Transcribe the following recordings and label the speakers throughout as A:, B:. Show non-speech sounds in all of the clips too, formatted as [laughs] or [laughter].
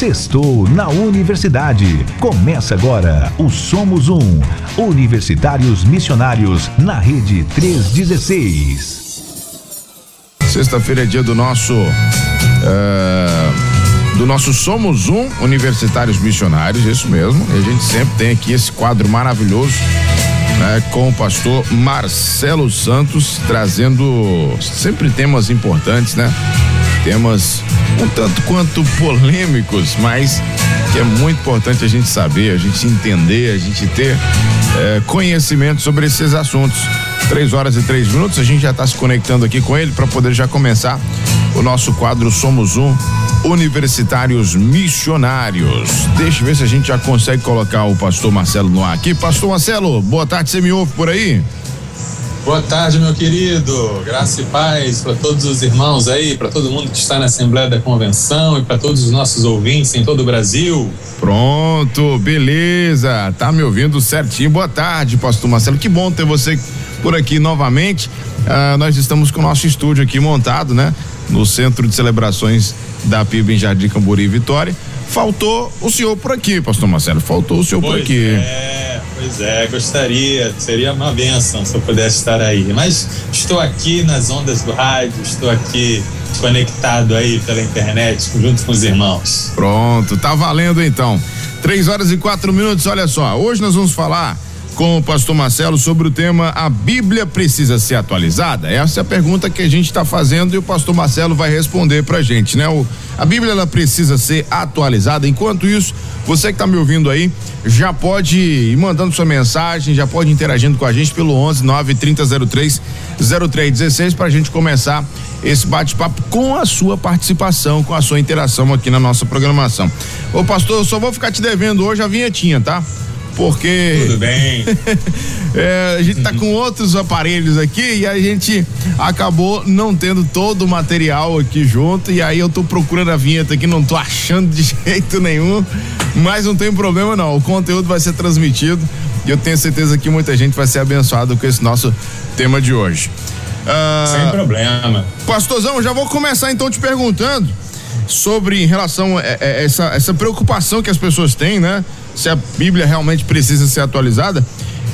A: Sextou na Universidade. Começa agora o Somos Um. Universitários Missionários na Rede 316.
B: Sexta-feira é dia do nosso. Uh, do nosso Somos Um Universitários Missionários, isso mesmo. E a gente sempre tem aqui esse quadro maravilhoso né, com o pastor Marcelo Santos, trazendo sempre temas importantes, né? Temas um tanto quanto polêmicos, mas que é muito importante a gente saber, a gente entender, a gente ter é, conhecimento sobre esses assuntos. Três horas e três minutos, a gente já está se conectando aqui com ele para poder já começar o nosso quadro Somos Um Universitários Missionários. Deixa eu ver se a gente já consegue colocar o pastor Marcelo no ar aqui. Pastor Marcelo, boa tarde, você me ouve por aí?
C: Boa tarde, meu querido. Graça e paz para todos os irmãos aí, para todo mundo que está na Assembleia da Convenção e para todos os nossos ouvintes em todo o Brasil.
B: Pronto, beleza. Tá me ouvindo certinho. Boa tarde, Pastor Marcelo. Que bom ter você por aqui novamente. Ah, nós estamos com o nosso estúdio aqui montado, né? No Centro de Celebrações da PIB em Jardim Cambori Vitória. Faltou o senhor por aqui, Pastor Marcelo. Faltou o senhor
C: pois
B: por aqui.
C: É, pois é, gostaria. Seria uma benção se eu pudesse estar aí. Mas estou aqui nas ondas do rádio, estou aqui conectado aí pela internet, junto com os irmãos.
B: Pronto, tá valendo então. Três horas e quatro minutos, olha só. Hoje nós vamos falar com o pastor Marcelo sobre o tema A Bíblia precisa ser atualizada? Essa é a pergunta que a gente está fazendo e o pastor Marcelo vai responder pra gente, né? O, a Bíblia ela precisa ser atualizada. Enquanto isso, você que está me ouvindo aí, já pode ir mandando sua mensagem, já pode interagindo com a gente pelo 11 93003 0316 para a gente começar esse bate-papo com a sua participação, com a sua interação aqui na nossa programação. Ô pastor, eu só vou ficar te devendo hoje a vinhetinha, tá? Porque.
C: Tudo bem. [laughs]
B: é, a gente tá com outros aparelhos aqui e a gente acabou não tendo todo o material aqui junto. E aí eu tô procurando a vinheta aqui, não tô achando de [laughs] jeito nenhum. Mas não tem problema não. O conteúdo vai ser transmitido e eu tenho certeza que muita gente vai ser abençoado com esse nosso tema de hoje.
C: Ah, Sem problema.
B: Pastorzão, já vou começar então te perguntando sobre em relação a, essa, essa preocupação que as pessoas têm, né? se a Bíblia realmente precisa ser atualizada.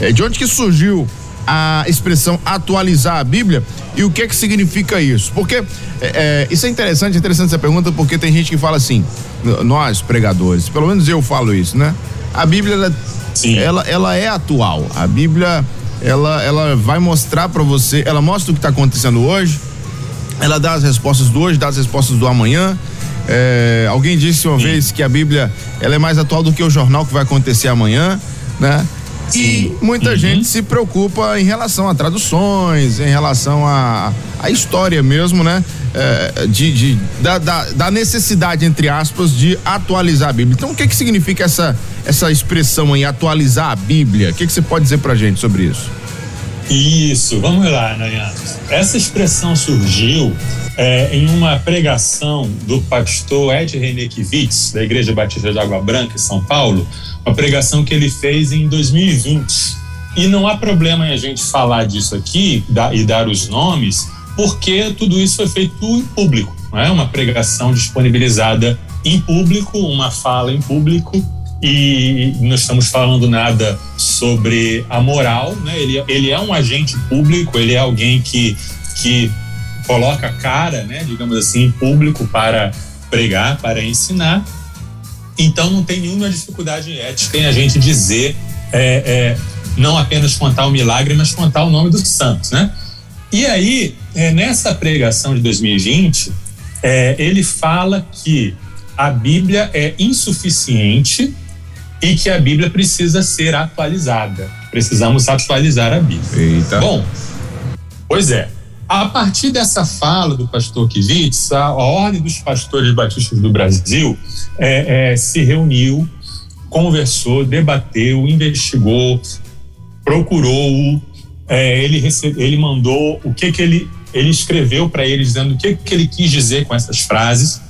B: É, de onde que surgiu a expressão atualizar a Bíblia e o que é que significa isso? Porque é, é, isso é interessante, interessante essa pergunta, porque tem gente que fala assim, nós pregadores, pelo menos eu falo isso, né? A Bíblia ela, ela, ela é atual. A Bíblia ela, ela vai mostrar para você, ela mostra o que está acontecendo hoje, ela dá as respostas do hoje, dá as respostas do amanhã, é, alguém disse uma Sim. vez que a Bíblia ela é mais atual do que o jornal que vai acontecer amanhã, né? Sim. E muita uhum. gente se preocupa em relação a traduções, em relação a, a história mesmo, né? É, de, de da, da, da, necessidade, entre aspas, de atualizar a Bíblia. Então, o que que significa essa, essa expressão em atualizar a Bíblia? O que que você pode dizer pra gente sobre isso?
C: Isso, vamos lá, Nayan. Essa expressão surgiu é, em uma pregação do pastor Ed Renekiewicz, da Igreja Batista de Água Branca, em São Paulo, uma pregação que ele fez em 2020. E não há problema em a gente falar disso aqui e dar os nomes, porque tudo isso foi feito em público, não é? Uma pregação disponibilizada em público, uma fala em público, e não estamos falando nada sobre a moral, né? Ele, ele é um agente público, ele é alguém que, que coloca a cara, né, digamos assim, público para pregar, para ensinar. Então não tem nenhuma dificuldade ética em a gente dizer, é, é, não apenas contar o milagre, mas contar o nome dos santos, né? E aí, é, nessa pregação de 2020, é, ele fala que a Bíblia é insuficiente e que a Bíblia precisa ser atualizada. Precisamos atualizar a Bíblia.
B: Eita.
C: Bom, pois é. A partir dessa fala do pastor Kivitz, a, Ordem dos Pastores Batistas do Brasil é, é, se reuniu, conversou, debateu, investigou, procurou, é, ele, recebe, ele mandou o que, que ele, ele escreveu para ele, dizendo o que, que ele quis dizer com essas frases,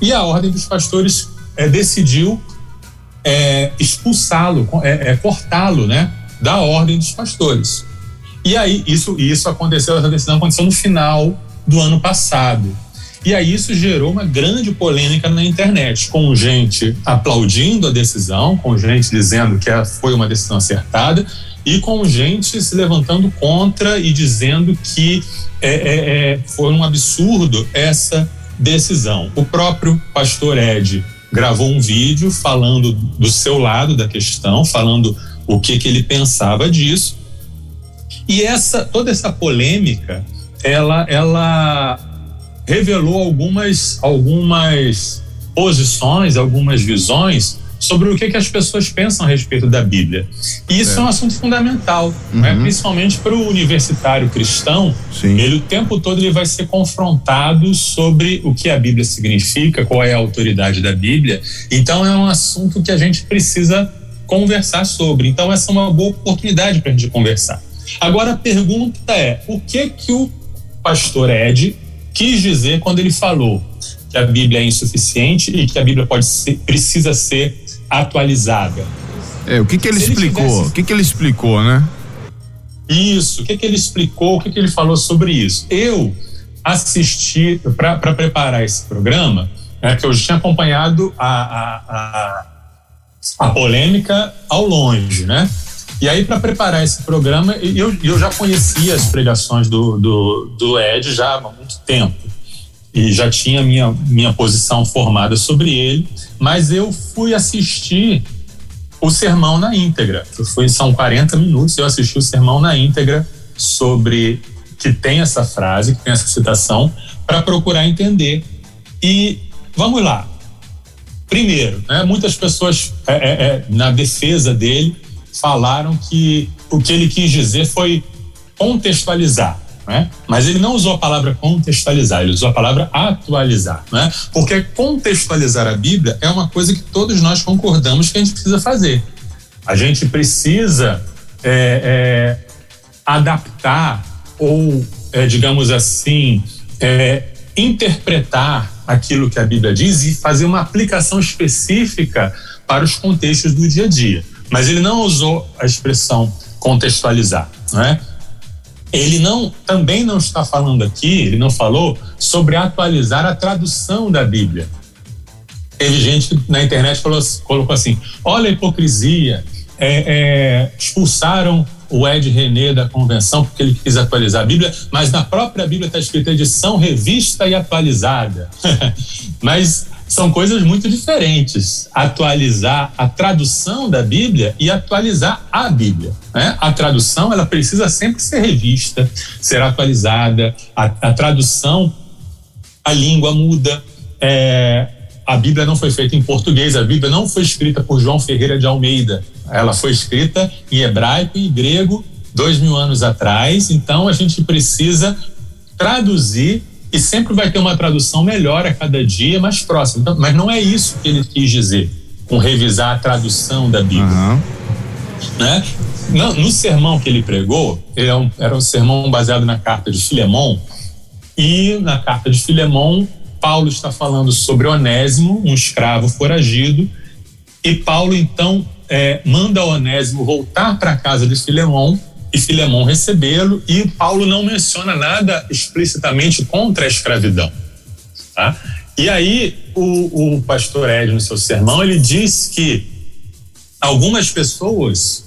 C: e a Ordem dos Pastores é, decidiu é, expulsá-lo, é, cortá-lo né, da Ordem dos Pastores. E aí, isso, isso aconteceu, essa decisão aconteceu no final do ano passado. E aí isso gerou uma grande polêmica na internet, com gente aplaudindo a decisão, com gente dizendo que foi uma decisão acertada e com gente se levantando contra e dizendo que é, é, é, foi um absurdo essa decisão. O próprio pastor Ed gravou um vídeo falando do seu lado da questão, falando o que, que ele pensava disso. E essa toda essa polêmica, ela, ela revelou algumas, algumas posições, algumas visões sobre o que, que as pessoas pensam a respeito da Bíblia. E isso é, é um assunto fundamental, né? uhum. né? principalmente para o universitário cristão. Sim. Ele o tempo todo ele vai ser confrontado sobre o que a Bíblia significa, qual é a autoridade da Bíblia. Então é um assunto que a gente precisa conversar sobre. Então essa é uma boa oportunidade para a gente conversar. Agora a pergunta é: o que que o pastor Ed quis dizer quando ele falou que a Bíblia é insuficiente e que a Bíblia pode ser, precisa ser atualizada.
B: É, o que que ele Se explicou? Ele tivesse... O que que ele explicou, né?
C: Isso, o que que ele explicou, o que que ele falou sobre isso? Eu assisti, para preparar esse programa, é que eu tinha acompanhado a, a, a, a polêmica ao longe, né? E aí, para preparar esse programa, eu, eu já conhecia as pregações do, do, do Ed já há muito tempo. E já tinha minha, minha posição formada sobre ele mas eu fui assistir o sermão na íntegra. Foi, são 40 minutos, eu assisti o sermão na íntegra sobre que tem essa frase, que tem essa citação, para procurar entender. E vamos lá. Primeiro, né, muitas pessoas é, é, é, na defesa dele falaram que o que ele quis dizer foi contextualizar. Né? Mas ele não usou a palavra contextualizar, ele usou a palavra atualizar, né? Porque contextualizar a Bíblia é uma coisa que todos nós concordamos que a gente precisa fazer. A gente precisa é, é, adaptar ou, é, digamos assim, é, interpretar aquilo que a Bíblia diz e fazer uma aplicação específica para os contextos do dia a dia. Mas ele não usou a expressão contextualizar, não é? Ele não, também não está falando aqui, ele não falou sobre atualizar a tradução da Bíblia. Teve gente que na internet falou, colocou assim: olha a hipocrisia, é, é, expulsaram o Ed René da convenção porque ele quis atualizar a Bíblia, mas na própria Bíblia está escrita edição revista e atualizada. [laughs] mas são coisas muito diferentes. Atualizar a tradução da Bíblia e atualizar a Bíblia. Né? A tradução ela precisa sempre ser revista, ser atualizada. A, a tradução, a língua muda. É, a Bíblia não foi feita em português, a Bíblia não foi escrita por João Ferreira de Almeida. Ela foi escrita em hebraico e grego dois mil anos atrás. Então a gente precisa traduzir e sempre vai ter uma tradução melhor a cada dia, mais próxima. Então, mas não é isso que ele quis dizer com revisar a tradução da Bíblia. Uhum. Né? No, no, sermão que ele pregou, ele era é um, era um sermão baseado na carta de Filemão, e na carta de Filemão, Paulo está falando sobre Onésimo, um escravo foragido, e Paulo então é, manda Onésimo voltar para a casa de Filemão e Filemão recebê-lo, e Paulo não menciona nada explicitamente contra a escravidão. Tá? E aí, o, o pastor Ed, no seu sermão, ele diz que algumas pessoas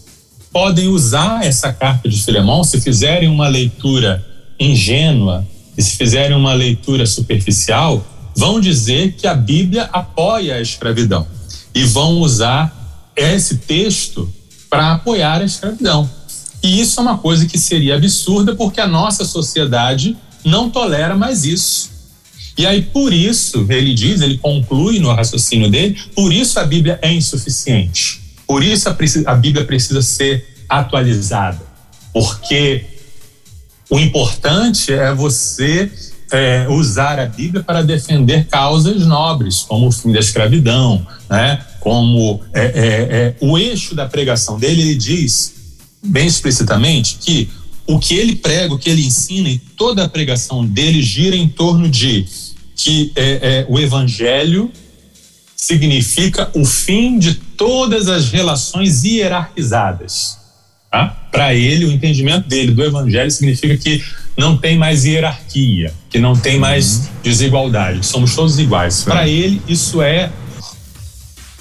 C: podem usar essa carta de Filemão se fizerem uma leitura ingênua e se fizerem uma leitura superficial, vão dizer que a Bíblia apoia a escravidão e vão usar esse texto para apoiar a escravidão. E isso é uma coisa que seria absurda porque a nossa sociedade não tolera mais isso. E aí, por isso, ele diz, ele conclui no raciocínio dele, por isso a Bíblia é insuficiente. Por isso a, Bíblia precisa ser atualizada. Porque o importante é você é, usar a Bíblia para defender causas nobres, como o fim da escravidão, né? como é, é, é o eixo da pregação dele, ele diz bem explicitamente que o que ele prega, o que ele ensina e toda a pregação dele gira em torno de que é, é, o evangelho significa o fim de todas as relações hierarquizadas. Tá? Para ele, o entendimento dele do evangelho significa que não tem mais hierarquia, que não tem mais uhum. desigualdade, que somos todos iguais. Para ele, isso é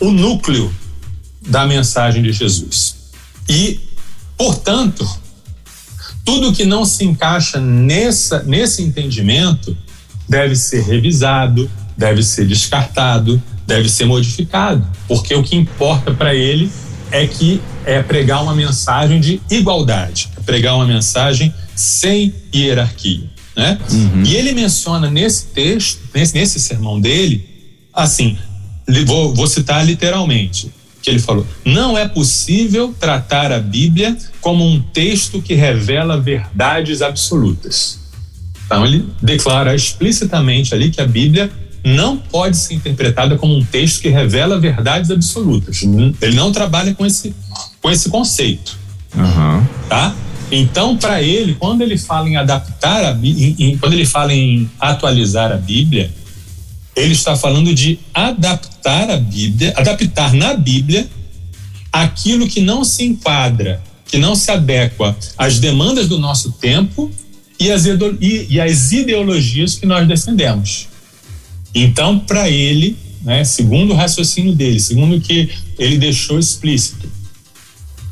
C: o núcleo da mensagem de Jesus. E, portanto, tudo que não se encaixa nessa, nesse entendimento deve ser revisado, deve ser descartado, deve ser modificado, porque o que importa para ele é que é pregar uma mensagem de igualdade, é pregar uma mensagem sem hierarquia, né? Uhum. E ele menciona nesse texto, nesse, nesse sermão dele, assim, vou, vou citar literalmente, que ele falou: não é possível tratar a Bíblia como um texto que revela verdades absolutas. Então ele declara explicitamente ali que a Bíblia não pode ser interpretada como um texto que revela verdades absolutas. Ele não trabalha com esse, com esse conceito. Uhum. Tá? Então, para ele, quando ele fala em adaptar a Bíblia, quando ele fala em atualizar a Bíblia, ele está falando de adaptar a Bíblia, adaptar na Bíblia aquilo que não se enquadra, que não se adequa às demandas do nosso tempo e às, ideologias que nós defendemos. Então, para ele, né, segundo o raciocínio dele, segundo o que ele deixou explícito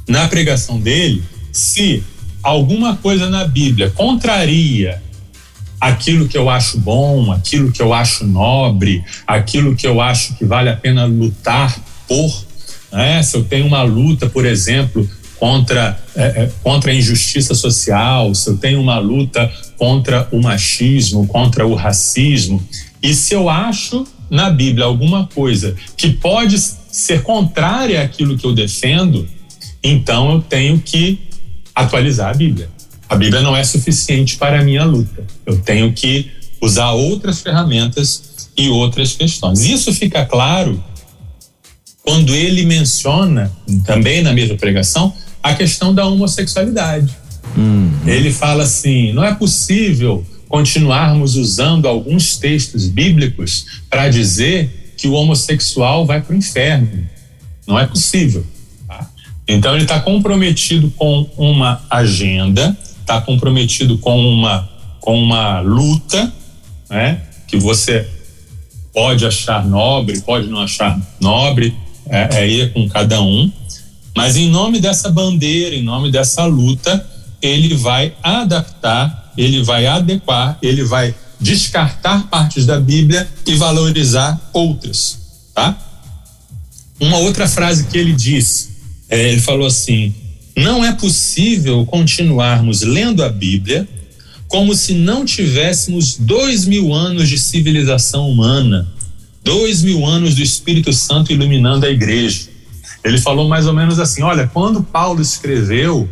C: na pregação dele, se alguma coisa na Bíblia contraria aquilo que eu acho bom, aquilo que eu acho nobre, aquilo que eu acho que vale a pena lutar por, né? se eu tenho uma luta, por exemplo, contra, é, é, contra a injustiça social, se eu tenho uma luta contra o machismo, contra o racismo, e se eu acho na Bíblia alguma coisa que pode ser contrária àquilo que eu defendo, então eu tenho que atualizar a Bíblia. A Bíblia não é suficiente para a minha luta. Eu tenho que usar outras ferramentas e outras questões. Isso fica claro quando ele menciona, também na mesma pregação, a questão da homossexualidade. Hum. Ele fala assim: não é possível continuarmos usando alguns textos bíblicos para dizer que o homossexual vai para o inferno. Não é possível. Tá? Então ele está comprometido com uma agenda, está comprometido com uma, com uma luta, né? que você pode achar nobre, pode não achar nobre, é, é ir com cada um, mas em nome dessa bandeira, em nome dessa luta, ele vai adaptar ele vai adequar, ele vai descartar partes da Bíblia e valorizar outras, tá? Uma outra frase que ele disse, é, ele falou assim: não é possível continuarmos lendo a Bíblia como se não tivéssemos dois mil anos de civilização humana, dois mil anos do Espírito Santo iluminando a igreja. Ele falou mais ou menos assim: olha, quando Paulo escreveu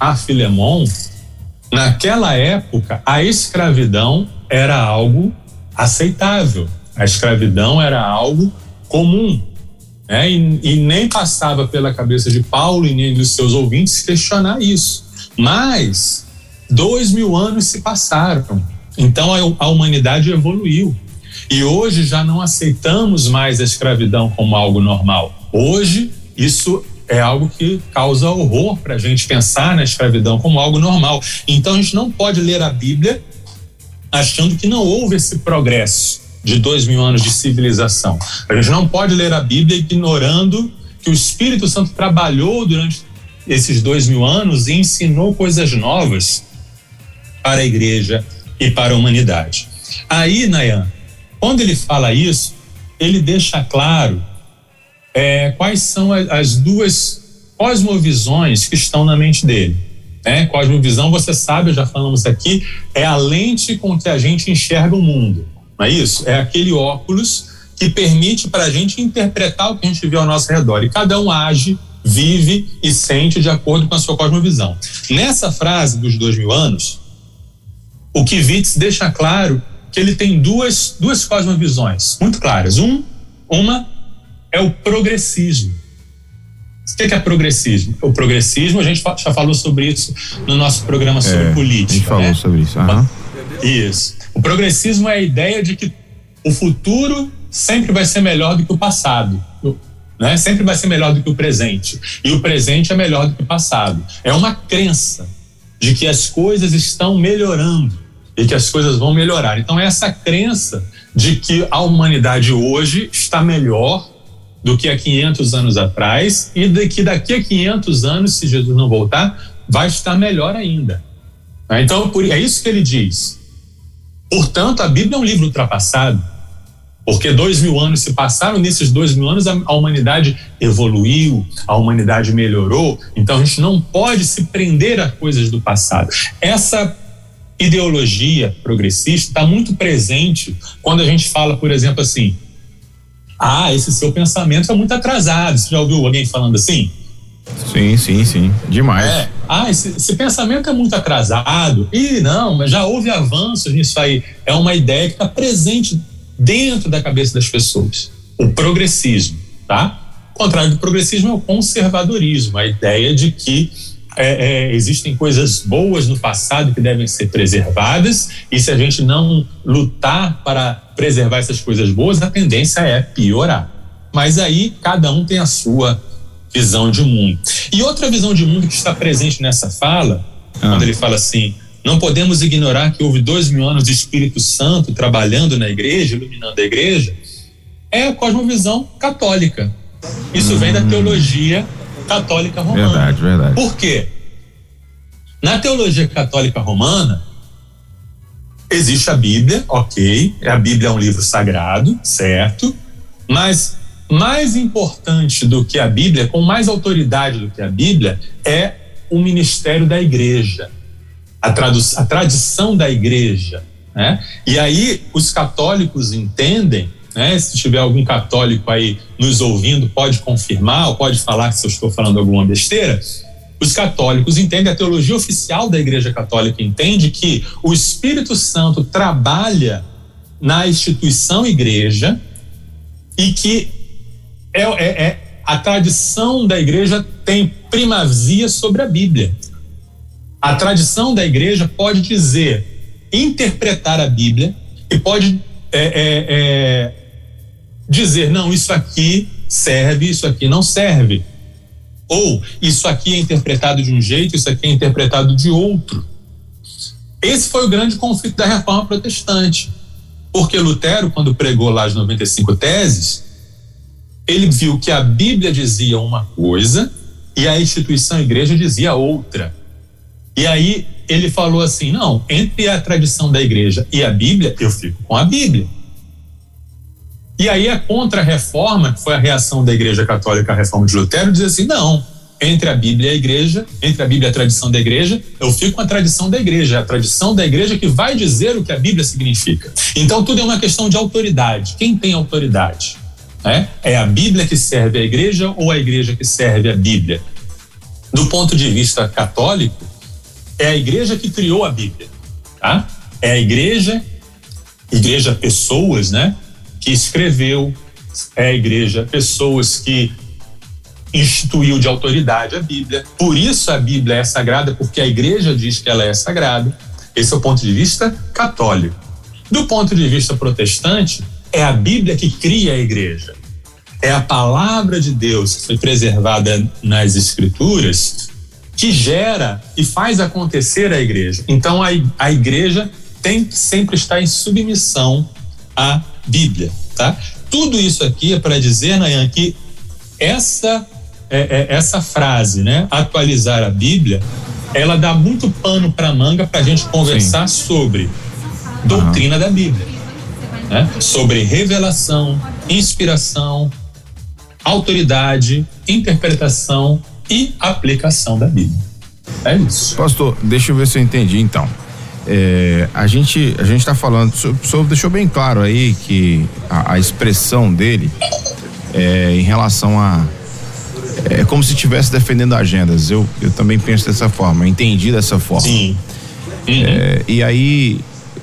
C: a Filemon, Naquela época, a escravidão era algo aceitável, a escravidão era algo comum. Né? E, e nem passava pela cabeça de Paulo e nem dos seus ouvintes questionar isso. Mas dois mil anos se passaram, então a, humanidade evoluiu. E hoje já não aceitamos mais a escravidão como algo normal. Hoje, isso é algo que causa horror para a gente pensar na escravidão como algo normal. Então a gente não pode ler a Bíblia achando que não houve esse progresso de dois mil anos de civilização. A gente não pode ler a Bíblia ignorando que o Espírito Santo trabalhou durante esses dois mil anos e ensinou coisas novas para a igreja e para a humanidade. Aí, Nayan, quando ele fala isso, ele deixa claro é, quais são as duas cosmovisões que estão na mente dele. Né? Cosmovisão, você sabe, já falamos aqui, é a lente com que a gente enxerga o mundo. Não é isso? É aquele óculos que permite para a gente interpretar o que a gente vê ao nosso redor. E cada um age, vive e sente de acordo com a sua cosmovisão. Nessa frase dos dois mil anos, o Kivitz deixa claro que ele tem duas, duas cosmovisões muito claras. Um, uma é o progressismo. O que é progressismo? O progressismo, a gente já falou sobre isso no nosso programa sobre
B: é,
C: política.
B: A gente falou
C: né?
B: sobre isso.
C: Uhum. Isso. O progressismo é a ideia de que o futuro sempre vai ser melhor do que o passado. Né? Sempre vai ser melhor do que o presente. E o presente é melhor do que o passado. É uma crença. de que as coisas estão melhorando e que as coisas vão melhorar. Então, essa crença de que a humanidade hoje está melhor do que há 500 anos atrás e de que daqui a 500 anos, se Jesus não voltar, vai estar melhor ainda. Então, é isso que ele diz. Portanto, a Bíblia é um livro ultrapassado, porque dois mil anos se passaram, nesses dois mil anos a, humanidade evoluiu, a humanidade melhorou, então a gente não pode se prender a coisas do passado. Essa ideologia progressista está muito presente quando a gente fala, por exemplo, assim: ah, esse seu pensamento é muito atrasado. Você já ouviu alguém falando assim?
B: Sim, sim, sim. Demais.
C: É. Ah, esse, esse, pensamento é muito atrasado. E não, mas já houve avanços nisso aí. É uma ideia que está presente dentro da cabeça das pessoas. O progressismo, tá? O contrário do progressismo é o conservadorismo, a ideia de que é, é, existem coisas boas no passado que devem ser preservadas, e se a gente não lutar para preservar essas coisas boas, a tendência é piorar. Mas aí cada um tem a sua visão de mundo. E outra visão de mundo que está presente nessa fala, ah. quando ele fala assim: não podemos ignorar que houve dois mil anos de Espírito Santo trabalhando na igreja, iluminando a igreja, é a cosmovisão católica. Isso hum. vem da hum. teologia católica romana.
B: Verdade, verdade.
C: Por quê? Na teologia católica romana, existe a Bíblia, ok, a Bíblia é um livro sagrado, certo, mas mais importante do que a Bíblia, com mais autoridade do que a Bíblia, é o ministério da igreja, a, a tradição da igreja. Né? E aí os católicos entendem, né? se tiver algum católico aí nos ouvindo, pode confirmar ou pode falar se eu estou falando alguma besteira. Os católicos entendem, a teologia oficial da Igreja Católica entende que o Espírito Santo trabalha na instituição igreja e que é, é, é, a tradição da igreja tem primazia sobre a Bíblia. A tradição da igreja pode dizer, interpretar a Bíblia e pode é, é, é, dizer, não, isso aqui serve, isso aqui não serve. Ou isso aqui é interpretado de um jeito, isso aqui é interpretado de outro. Esse foi o grande conflito da reforma protestante. Porque Lutero, quando pregou lá as 95 teses, ele viu que a Bíblia dizia uma coisa e a instituição a igreja dizia outra. E aí ele falou assim: não, entre a tradição da igreja e a Bíblia, eu fico com a Bíblia. E aí a contra-reforma, que foi a reação da Igreja Católica à reforma de Lutero, diz assim: não, entre a Bíblia e a igreja, entre a Bíblia e a tradição da igreja, eu fico com a tradição da igreja, a tradição da igreja que vai dizer o que a Bíblia significa. Então tudo é uma questão de autoridade. Quem tem autoridade? Né? É a Bíblia que serve a igreja ou a igreja que serve a Bíblia? Do ponto de vista católico, é a igreja que criou a Bíblia, tá? É a igreja, igreja pessoas, né? Que escreveu, é a igreja pessoas que instituiu de autoridade a Bíblia. Por isso a Bíblia é sagrada, porque a igreja diz que ela é sagrada. Esse é o ponto de vista católico. Do ponto de vista protestante, é a Bíblia que cria a igreja. É a palavra de Deus que foi preservada nas Escrituras que gera e faz acontecer a igreja. Então a, a igreja tem que sempre estar em submissão à Bíblia, tá? Tudo isso aqui é para dizer, Nayan, que essa é, é, essa frase, né, atualizar a Bíblia, ela dá muito pano para manga para a gente conversar Sim. sobre doutrina uhum. da Bíblia né? sobre revelação, inspiração, autoridade, interpretação e aplicação da Bíblia. É isso.
B: Pastor, deixa eu ver se eu entendi então. É, a gente a gente está falando, o senhor deixou bem claro aí que a, a expressão dele é, em relação a é como se estivesse defendendo agendas. Eu, eu também penso dessa forma, entendi dessa forma.
C: Sim.
B: Uhum. É, e aí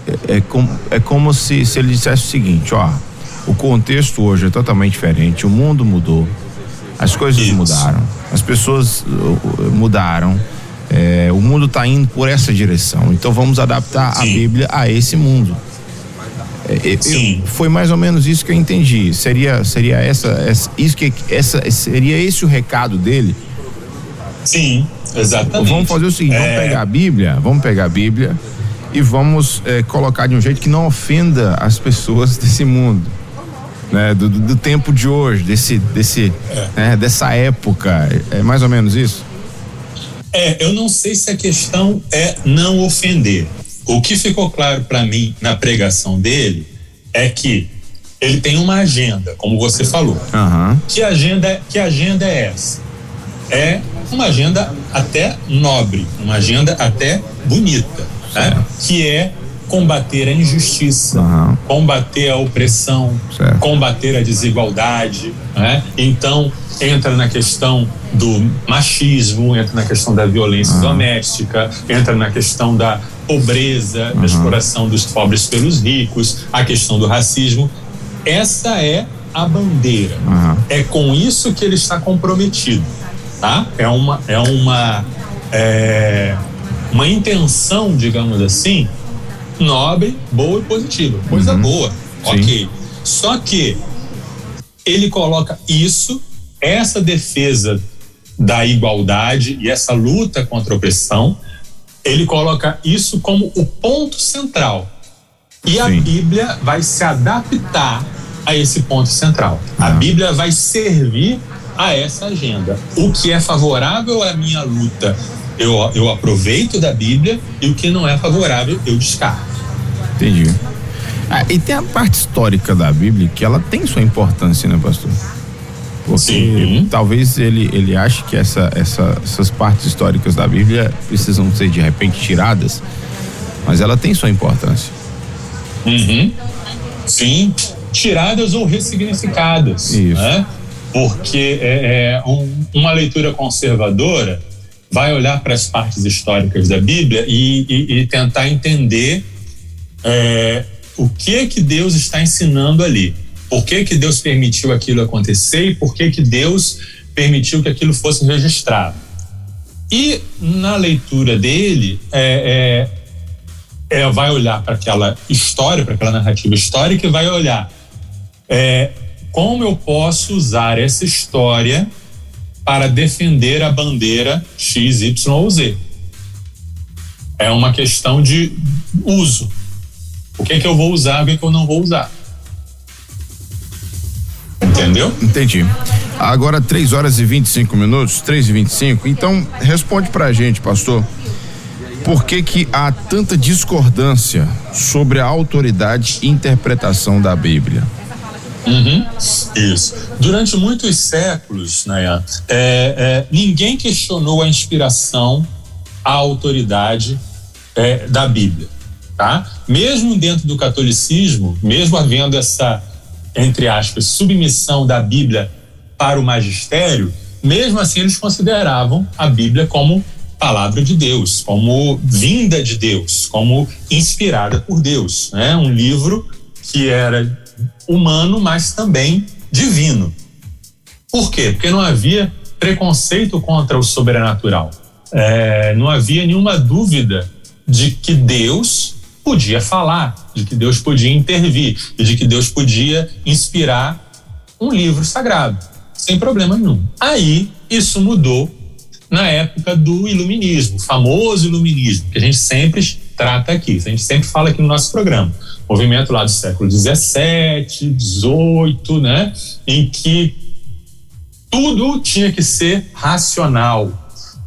B: é, é, como, é como se, se ele dissesse o seguinte, ó, o contexto hoje é totalmente diferente, o mundo mudou, as coisas Isso. mudaram, as pessoas uh, mudaram, é, o mundo está indo por essa direção. Então vamos adaptar Sim. a Bíblia a esse mundo. É, Sim. Eu, foi mais ou menos isso que eu entendi. Seria, seria essa, essa, isso que essa seria esse o recado dele?
C: Sim, Exatamente.
B: Vamos fazer o seguinte, vamos
C: É.
B: pegar a Bíblia, vamos pegar a Bíblia e vamos colocar de um jeito que não ofenda as pessoas [laughs] desse mundo. Né, do, do- tempo de hoje, desse, desse, né, dessa época. É mais ou menos isso?
C: É, eu não sei se a questão é não ofender. O que ficou claro para mim na pregação dele é que ele tem uma agenda, como você falou.
B: Aham.
C: Que agenda, que agenda é essa? É uma agenda até nobre, uma agenda até bonita, né? que é combater a injustiça,
B: Aham.
C: combater a opressão,
B: Certo.
C: combater a desigualdade. Né? Então, entra na questão do machismo, entra na questão da violência doméstica, entra na questão da pobreza, da exploração dos pobres pelos ricos, a questão do racismo. Essa é a bandeira. É com isso que ele está comprometido, tá? É uma é uma é, uma intenção, digamos assim, nobre, boa e positiva, coisa boa, ok. Só que ele coloca isso, essa defesa da igualdade e essa luta contra a opressão, ele coloca isso como o ponto central. E a
B: Sim.
C: Bíblia vai se adaptar a esse ponto central. A
B: Ah.
C: Bíblia vai servir a essa agenda. O que é favorável à minha luta, eu, eu aproveito da Bíblia, e o que não é favorável, eu descarto.
B: Entendi. Ah, e tem a parte histórica da Bíblia que ela tem sua importância, né, pastor? Porque
C: Sim.
B: talvez ele, ele ache que essa, essa, essas partes históricas da Bíblia precisam ser de repente tiradas, mas ela tem sua importância.
C: Uhum. Sim, tiradas ou ressignificadas.
B: Isso.
C: Né? Porque é, é, um- uma leitura conservadora vai olhar para as partes históricas da Bíblia e, e- e tentar entender é, o que que Deus está ensinando ali. Por que que Deus permitiu aquilo acontecer e por que que Deus permitiu que aquilo fosse registrado. E na leitura dele, é, é, é, vai olhar para aquela história, para aquela narrativa histórica e vai olhar é, como eu posso usar essa história para defender a bandeira X, Y ou Z. É uma questão de uso. O que é que eu vou usar, o que é que eu não vou usar. Entendeu?
B: Entendi. Agora 3 horas e 25 minutos, 3 e 25. Então, responde pra gente, pastor. Por que que há tanta discordância sobre a autoridade e interpretação da Bíblia?
C: Uhum, Isso. Durante muitos séculos, Nayan, é, é, ninguém questionou a inspiração, a autoridade é, da Bíblia. Tá? Mesmo dentro do catolicismo, mesmo havendo essa, entre aspas, submissão da Bíblia para o magistério, mesmo assim eles consideravam a Bíblia como palavra de Deus, como vinda de Deus, como inspirada por Deus. Né? Um livro que era humano, mas também divino. Por quê? Porque não havia preconceito contra o sobrenatural. É, não havia nenhuma dúvida de que Deus podia falar, de que Deus podia intervir e de que Deus podia inspirar um livro sagrado, sem problema nenhum. Aí isso mudou na época do iluminismo, o famoso iluminismo, que a gente sempre trata aqui, a gente sempre fala aqui no nosso programa. Movimento lá do século XVII, XVIII, né? Em que tudo tinha que ser racional,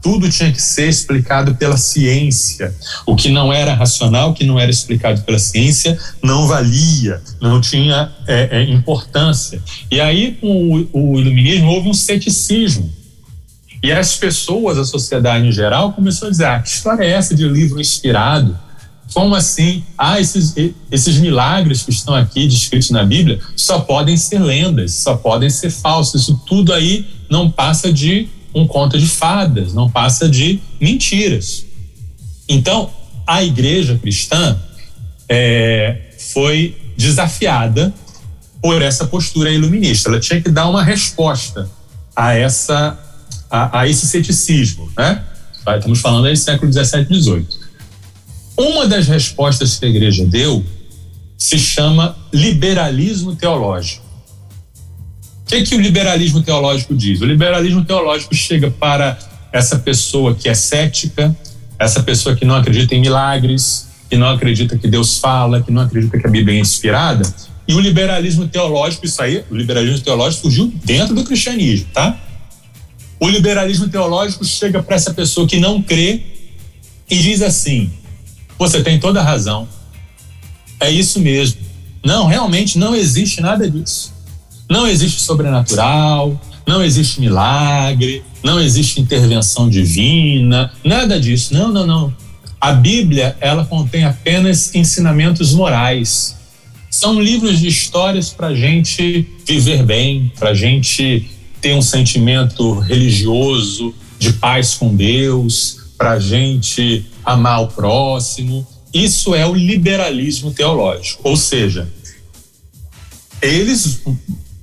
C: tudo tinha que ser explicado pela ciência. O que não era racional, que não era explicado pela ciência, não valia, não tinha é, é, importância. E aí, com o, o iluminismo, houve um ceticismo. E as pessoas, a sociedade em geral, começou a dizer: ah, que história é essa de livro inspirado? Como assim? Ah, esses, esses milagres que estão aqui descritos na Bíblia só podem ser lendas, só podem ser falsos. Isso tudo aí não passa de um conto de fadas, não passa de mentiras. Então, a igreja cristã é, foi desafiada por essa postura iluminista. Ela tinha que dar uma resposta a essa a, a esse ceticismo, né? Estamos falando aí do século 17 e 18. Uma das respostas que a igreja deu se chama liberalismo teológico. O que, que o liberalismo teológico diz? O liberalismo teológico chega para essa pessoa que é cética, essa pessoa que não acredita em milagres, que não acredita que Deus fala, que não acredita que a Bíblia é inspirada. E o liberalismo teológico, isso aí, o liberalismo teológico surgiu dentro do cristianismo, tá? O liberalismo teológico chega para essa pessoa que não crê e diz assim: você tem toda a razão. É isso mesmo. Não, realmente não existe nada disso. Não existe sobrenatural, não existe milagre, não existe intervenção divina, nada disso. Não, não, não. A Bíblia, ela contém apenas ensinamentos morais. São livros de histórias para gente viver bem, para gente ter um sentimento religioso de paz com Deus, para gente amar o próximo. Isso é o liberalismo teológico, ou seja, eles,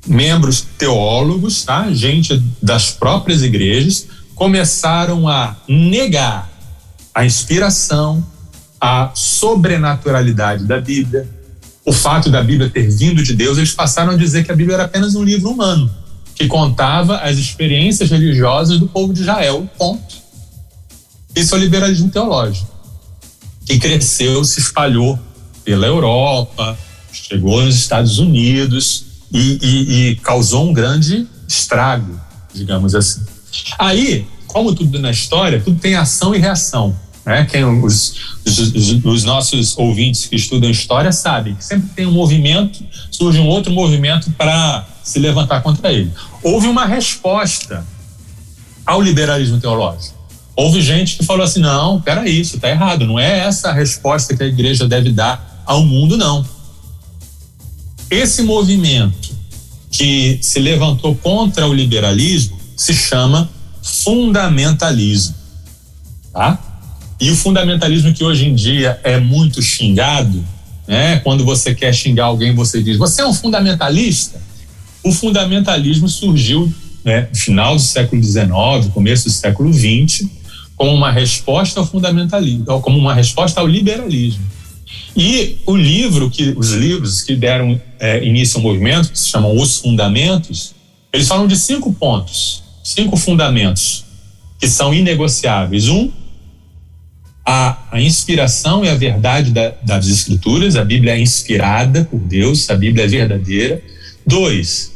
C: membros teólogos, tá? gente das próprias igrejas, começaram a negar a inspiração, a sobrenaturalidade da Bíblia, o fato da Bíblia ter vindo de Deus, eles passaram a dizer que a Bíblia era apenas um livro humano, que contava as experiências religiosas do povo de Israel. Ponto. Isso é o liberalismo teológico, que cresceu, se espalhou pela Europa, chegou nos Estados Unidos e, e, e causou um grande estrago, digamos assim. Aí, como tudo na história, tudo tem ação e reação. Né? Quem, os, os, os, nossos ouvintes que estudam história sabem que sempre tem um movimento, surge um outro movimento para se levantar contra ele. Houve uma resposta ao liberalismo teológico. Houve gente que falou assim: não, peraí, isso está errado, não é essa a resposta que a igreja deve dar ao mundo, não. Esse movimento que se levantou contra o liberalismo se chama fundamentalismo. Tá? E o fundamentalismo que hoje em dia é muito xingado, né? quando você quer xingar alguém, você diz: Você é um fundamentalista? O fundamentalismo surgiu né, no final do século XIX, começo do século XX, como uma resposta ao fundamentalismo, como uma resposta ao liberalismo. E o livro que os livros que deram é, início ao movimento, que se chamam Os Fundamentos, eles falam de cinco pontos, cinco fundamentos que são inegociáveis. Um, a, a inspiração e a verdade da, das Escrituras, a Bíblia é inspirada por Deus, a Bíblia é verdadeira. Dois,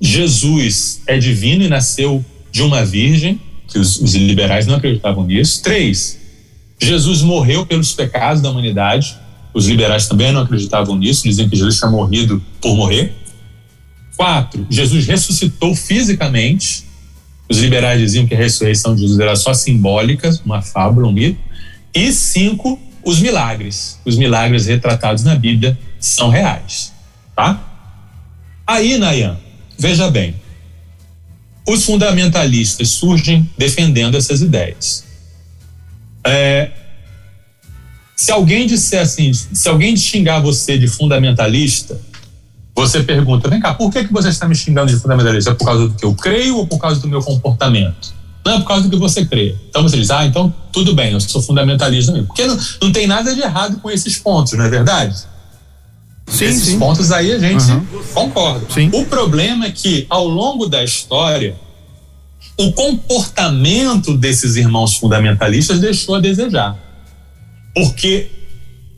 C: Jesus é divino e nasceu de uma virgem, que os, os liberais não acreditavam nisso. Três, Jesus morreu pelos pecados da humanidade. Os liberais também não acreditavam nisso, diziam que Jesus tinha morrido por morrer. Quatro, Jesus ressuscitou fisicamente. Os liberais diziam que a ressurreição de Jesus era só simbólica, uma fábula, um mito. E cinco, os milagres. Os milagres retratados na Bíblia são reais, tá? Aí, Nayan, veja bem, os fundamentalistas surgem defendendo essas ideias. É, se alguém disser assim, se alguém xingar você de fundamentalista, você pergunta: vem cá, por que, que você está me xingando de fundamentalista? É por causa do que eu creio ou por causa do meu comportamento? Não é por causa do que você crê. Então você diz: ah, então tudo bem, eu sou fundamentalista mesmo. Porque não, não tem nada de errado com esses pontos, não é verdade? Sim, Esses sim. pontos aí a gente uhum. concorda. Sim. O problema é que, ao longo da história, o comportamento desses irmãos fundamentalistas deixou a desejar. Porque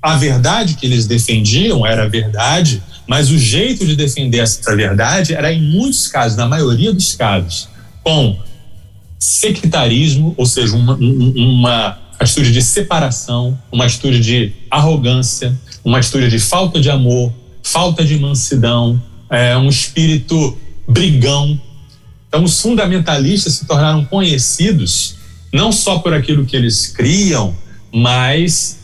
C: a verdade que eles defendiam era verdade, mas o jeito de defender essa verdade era, em muitos casos, na maioria dos casos, com sectarismo, ou seja, uma, uma atitude de separação, uma atitude de arrogância, uma atitude de falta de amor, falta de mansidão, é, um espírito brigão. Então, os fundamentalistas se tornaram conhecidos não só por aquilo que eles criam, mas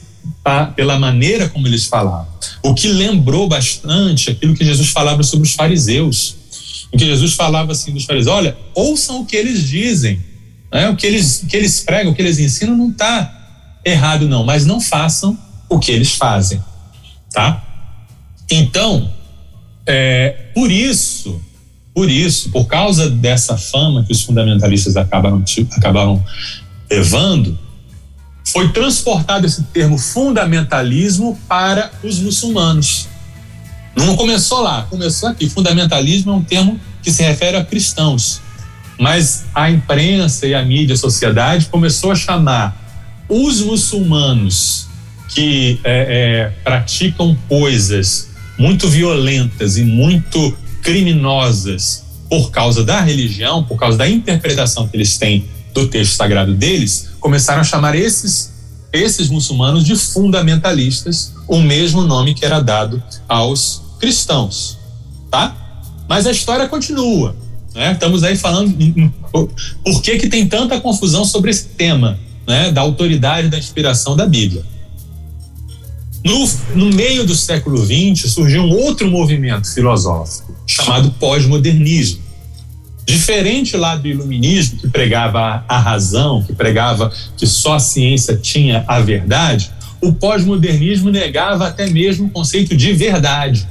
C: pela maneira como eles falavam. O que lembrou bastante aquilo que Jesus falava sobre os fariseus. Em que Jesus falava assim dos fariseus: olha, ouçam o que eles dizem, né? o, que eles, o que eles pregam, o que eles ensinam não está errado, não, mas não façam o que eles fazem. Tá? Então, é, por isso, por isso, por causa dessa fama que os fundamentalistas acabaram, acabaram levando, foi transportado esse termo fundamentalismo para os muçulmanos. Não começou lá, começou aqui. Fundamentalismo é um termo que se refere a cristãos. mas a imprensa e a mídia, a sociedade começou a chamar os muçulmanos que é, é, praticam coisas muito violentas e muito criminosas por causa da religião, por causa da interpretação que eles têm do texto sagrado deles, começaram a chamar esses esses muçulmanos de fundamentalistas, o mesmo nome que era dado aos cristãos, tá? Mas a história continua, né? Estamos aí falando por que que tem tanta confusão sobre esse tema, né? Da autoridade da inspiração da Bíblia. No, no meio do século XX surgiu um outro movimento filosófico chamado pós-modernismo. Diferente lá do iluminismo, que pregava a razão, que pregava que só a ciência tinha a verdade, o pós-modernismo negava até mesmo o conceito de verdade.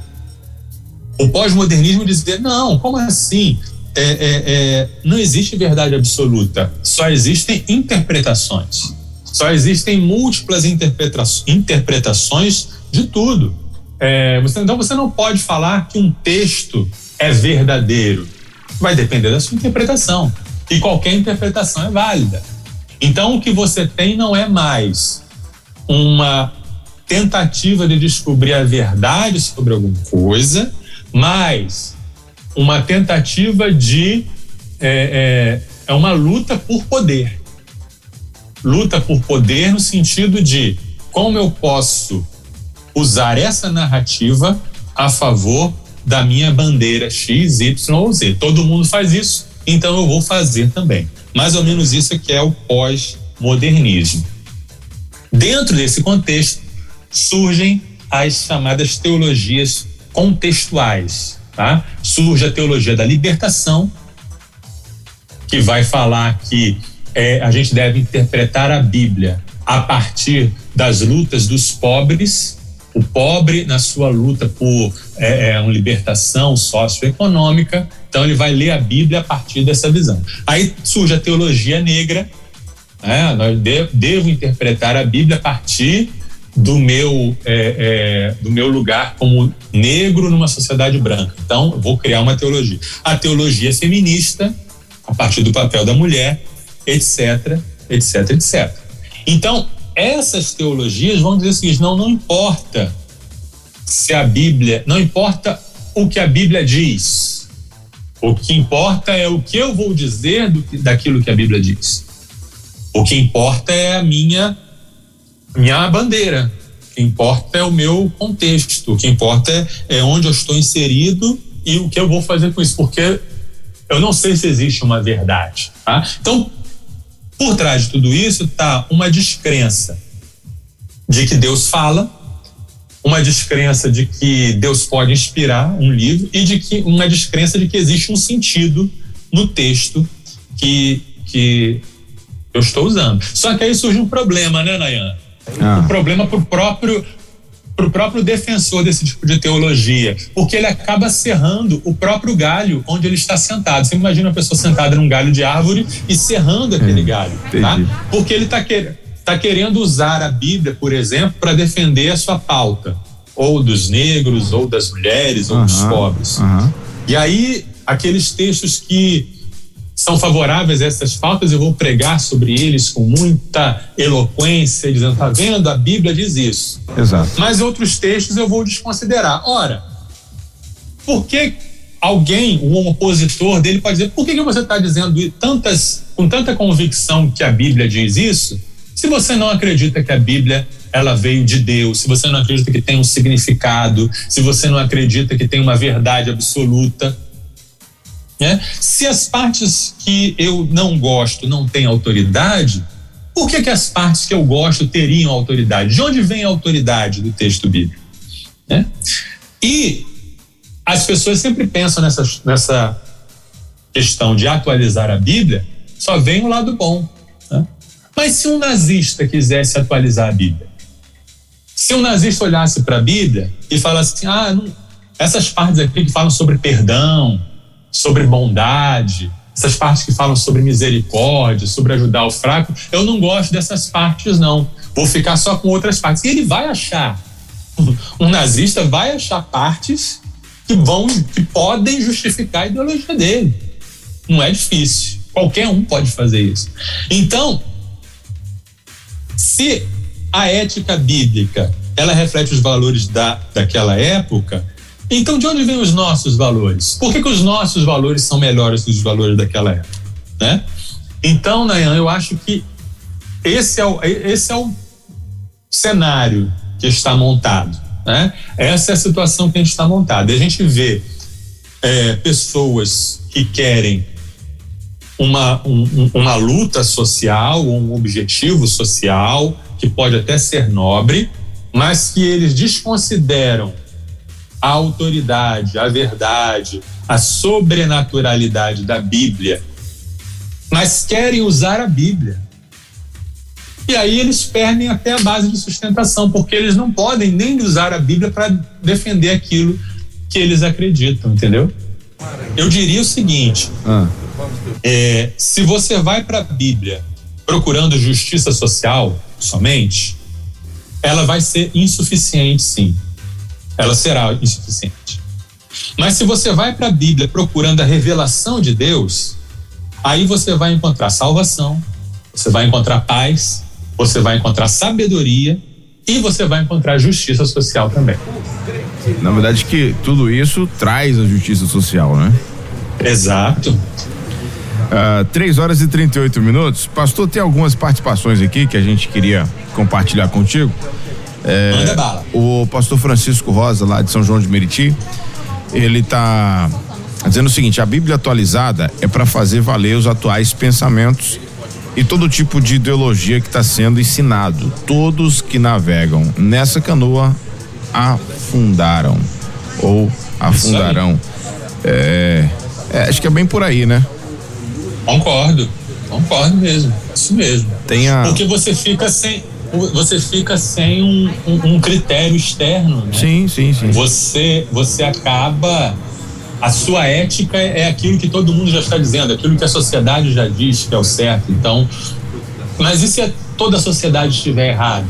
C: O pós-modernismo dizia: não, como assim? É, é, é, não existe verdade absoluta, só existem interpretações. Só existem múltiplas interpreta interpretações de tudo. É, você, então você não pode falar que um texto é verdadeiro. Vai depender da sua interpretação. E qualquer interpretação é válida. Então o que você tem não é mais uma tentativa de descobrir a verdade sobre alguma coisa, mas uma tentativa de. É, é, é uma luta por poder luta por poder no sentido de como eu posso usar essa narrativa a favor da minha bandeira X, Y ou Z. Todo mundo faz isso, então eu vou fazer também. Mais ou menos isso que é o pós-modernismo. Dentro desse contexto surgem as chamadas teologias contextuais. Tá? Surge a teologia da libertação, que vai falar que é, a gente deve interpretar a Bíblia a partir das lutas dos pobres, o pobre na sua luta por é, é, uma libertação socioeconômica, então ele vai ler a Bíblia a partir dessa visão. Aí surge a teologia negra, né? nós de, devo interpretar a Bíblia a partir do meu é, é, do meu lugar como negro numa sociedade branca. Então vou criar uma teologia. A teologia feminista a partir do papel da mulher etc, etc, etc. Então, essas teologias vão dizer o seguinte: não, não importa se a Bíblia, não importa o que a Bíblia diz. O que importa é o que eu vou dizer do, daquilo que a Bíblia diz. O que importa é a minha minha bandeira. O que importa é o meu contexto. O que importa é, é onde eu estou inserido e o que eu vou fazer com isso, porque eu não sei se existe uma verdade. Tá? Então, por trás de tudo isso está uma descrença de que Deus fala, uma descrença de que Deus pode inspirar um livro e de que uma descrença de que existe um sentido no texto que, que eu estou usando. Só que aí surge um problema, né, Nayan? Ah. Um problema para o próprio para o próprio defensor desse tipo de teologia, porque ele acaba serrando o próprio galho onde ele está sentado. Você imagina uma pessoa sentada num galho de árvore e serrando aquele é, galho, tá? Porque ele está quer, tá querendo usar a Bíblia, por exemplo, para defender a sua pauta, ou dos negros, ou das mulheres, ou dos pobres. E aí, aqueles textos que são favoráveis a essas faltas, eu vou pregar sobre eles com muita eloquência, dizendo: tá vendo? A Bíblia diz isso.
B: Exato.
C: Mas outros textos eu vou desconsiderar. Ora, por que alguém, um opositor dele, pode dizer: por que, que você está dizendo tantas, com tanta convicção que a Bíblia diz isso, se você não acredita que a Bíblia ela veio de Deus, se você não acredita que tem um significado, se você não acredita que tem uma verdade absoluta? Né? Se as partes que eu não gosto não têm autoridade, por que, que as partes que eu gosto teriam autoridade? De onde vem a autoridade do texto bíblico? Né? E as pessoas sempre pensam nessa, nessa questão de atualizar a Bíblia, só vem o lado bom. Né? Mas se um nazista quisesse atualizar a Bíblia, se um nazista olhasse para a Bíblia e falasse assim, ah, não, essas partes aqui que falam sobre perdão, sobre bondade, essas partes que falam sobre misericórdia, sobre ajudar o fraco, eu não gosto dessas partes, não. Vou ficar só com outras partes. E ele vai achar, [laughs] um nazista vai achar partes que vão, que podem justificar a ideologia dele. Não é difícil. Qualquer um pode fazer isso. Então, se a ética bíblica ela reflete os valores da, daquela época, então de onde vêm os nossos valores? Por que, que os nossos valores são melhores que os valores daquela época? Né? Então, Nayan, eu acho que esse é o, esse é o cenário que está montado. Né? Essa é a situação que a gente está montada. A gente vê é, pessoas que querem uma, um, uma luta social, um objetivo social, que pode até ser nobre, mas que eles desconsideram a autoridade, a verdade, a sobrenaturalidade da Bíblia, mas querem usar a Bíblia. E aí eles perdem até a base de sustentação, porque eles não podem nem usar a Bíblia para defender aquilo que eles acreditam, entendeu? Eu diria o seguinte: ah. é, se você vai para a Bíblia procurando justiça social somente, ela vai ser insuficiente, sim. Ela será insuficiente. Mas se você vai para a Bíblia procurando a revelação de Deus, aí você vai encontrar salvação, você vai encontrar paz, você vai encontrar sabedoria e você vai encontrar justiça social também.
B: Na verdade que tudo isso traz a justiça social, né?
C: Exato.
B: Uh, 3 horas e 38 minutos. Pastor, tem algumas participações aqui que a gente queria compartilhar contigo.
C: É, Manda bala.
B: O pastor Francisco Rosa, lá de São João de Meriti, ele está dizendo o seguinte: a Bíblia atualizada é para fazer valer os atuais pensamentos e todo tipo de ideologia que está sendo ensinado. Todos que navegam nessa canoa afundaram ou afundarão. É, é, acho que é bem por aí, né?
C: Concordo, concordo mesmo, isso mesmo.
B: Tem a...
C: Porque você fica sem, você fica sem um, um, um critério externo, né?
B: Sim, sim, sim.
C: Você, você acaba a sua ética é aquilo que todo mundo já está dizendo, aquilo que a sociedade já diz que é o certo. Então, mas e se toda a sociedade estiver errada?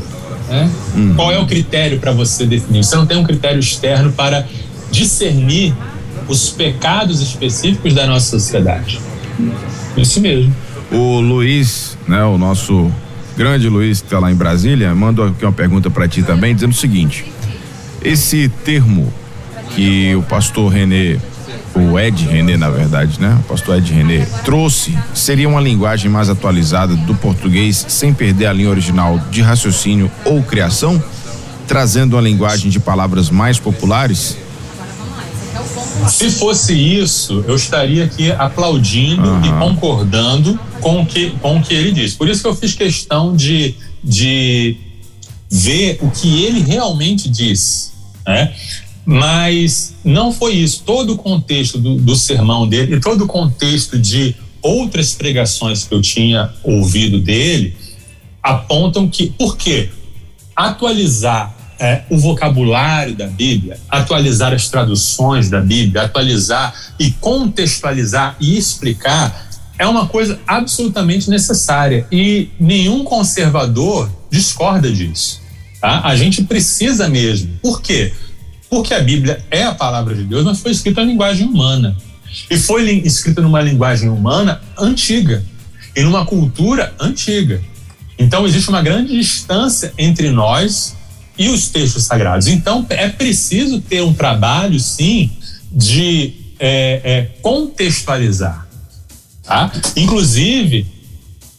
C: Né? Uhum. Qual é o critério para você definir? Você não tem um critério externo para discernir os pecados específicos da nossa sociedade. Isso mesmo.
B: O Luiz, né, o nosso grande Luiz que está lá em Brasília, mandou aqui uma pergunta para ti também, dizendo o seguinte: esse termo que o pastor René o Ed René, na verdade, né? O pastor Ed René trouxe seria uma linguagem mais atualizada do português sem perder a linha original de raciocínio ou criação, trazendo uma linguagem de palavras mais populares?
C: Se fosse isso, eu estaria aqui aplaudindo uhum. e concordando com o, que, com o que ele disse. Por isso que eu fiz questão de, de ver o que ele realmente disse. Né? Mas não foi isso. Todo o contexto do, do sermão dele e todo o contexto de outras pregações que eu tinha ouvido dele apontam que, por quê? Atualizar é, o vocabulário da Bíblia, atualizar as traduções da Bíblia, atualizar e contextualizar e explicar é uma coisa absolutamente necessária e nenhum conservador discorda disso. Tá? A gente precisa mesmo. Por quê? Porque a Bíblia é a palavra de Deus, mas foi escrita em linguagem humana. E foi escrita numa linguagem humana antiga e numa cultura antiga. Então existe uma grande distância entre nós e os textos sagrados. Então é preciso ter um trabalho, sim, de é, é, contextualizar. Tá? Inclusive,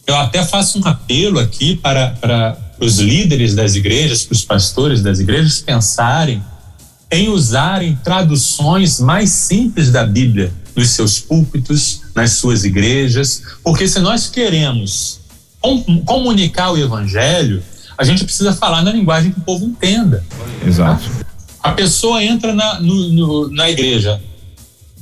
C: eu até faço um apelo aqui para, para os líderes das igrejas, para os pastores das igrejas pensarem em usarem traduções mais simples da Bíblia nos seus púlpitos, nas suas igrejas, porque se nós queremos comunicar o evangelho, a gente precisa falar na linguagem que o povo entenda.
B: Exato.
C: A pessoa entra na, no, no, na igreja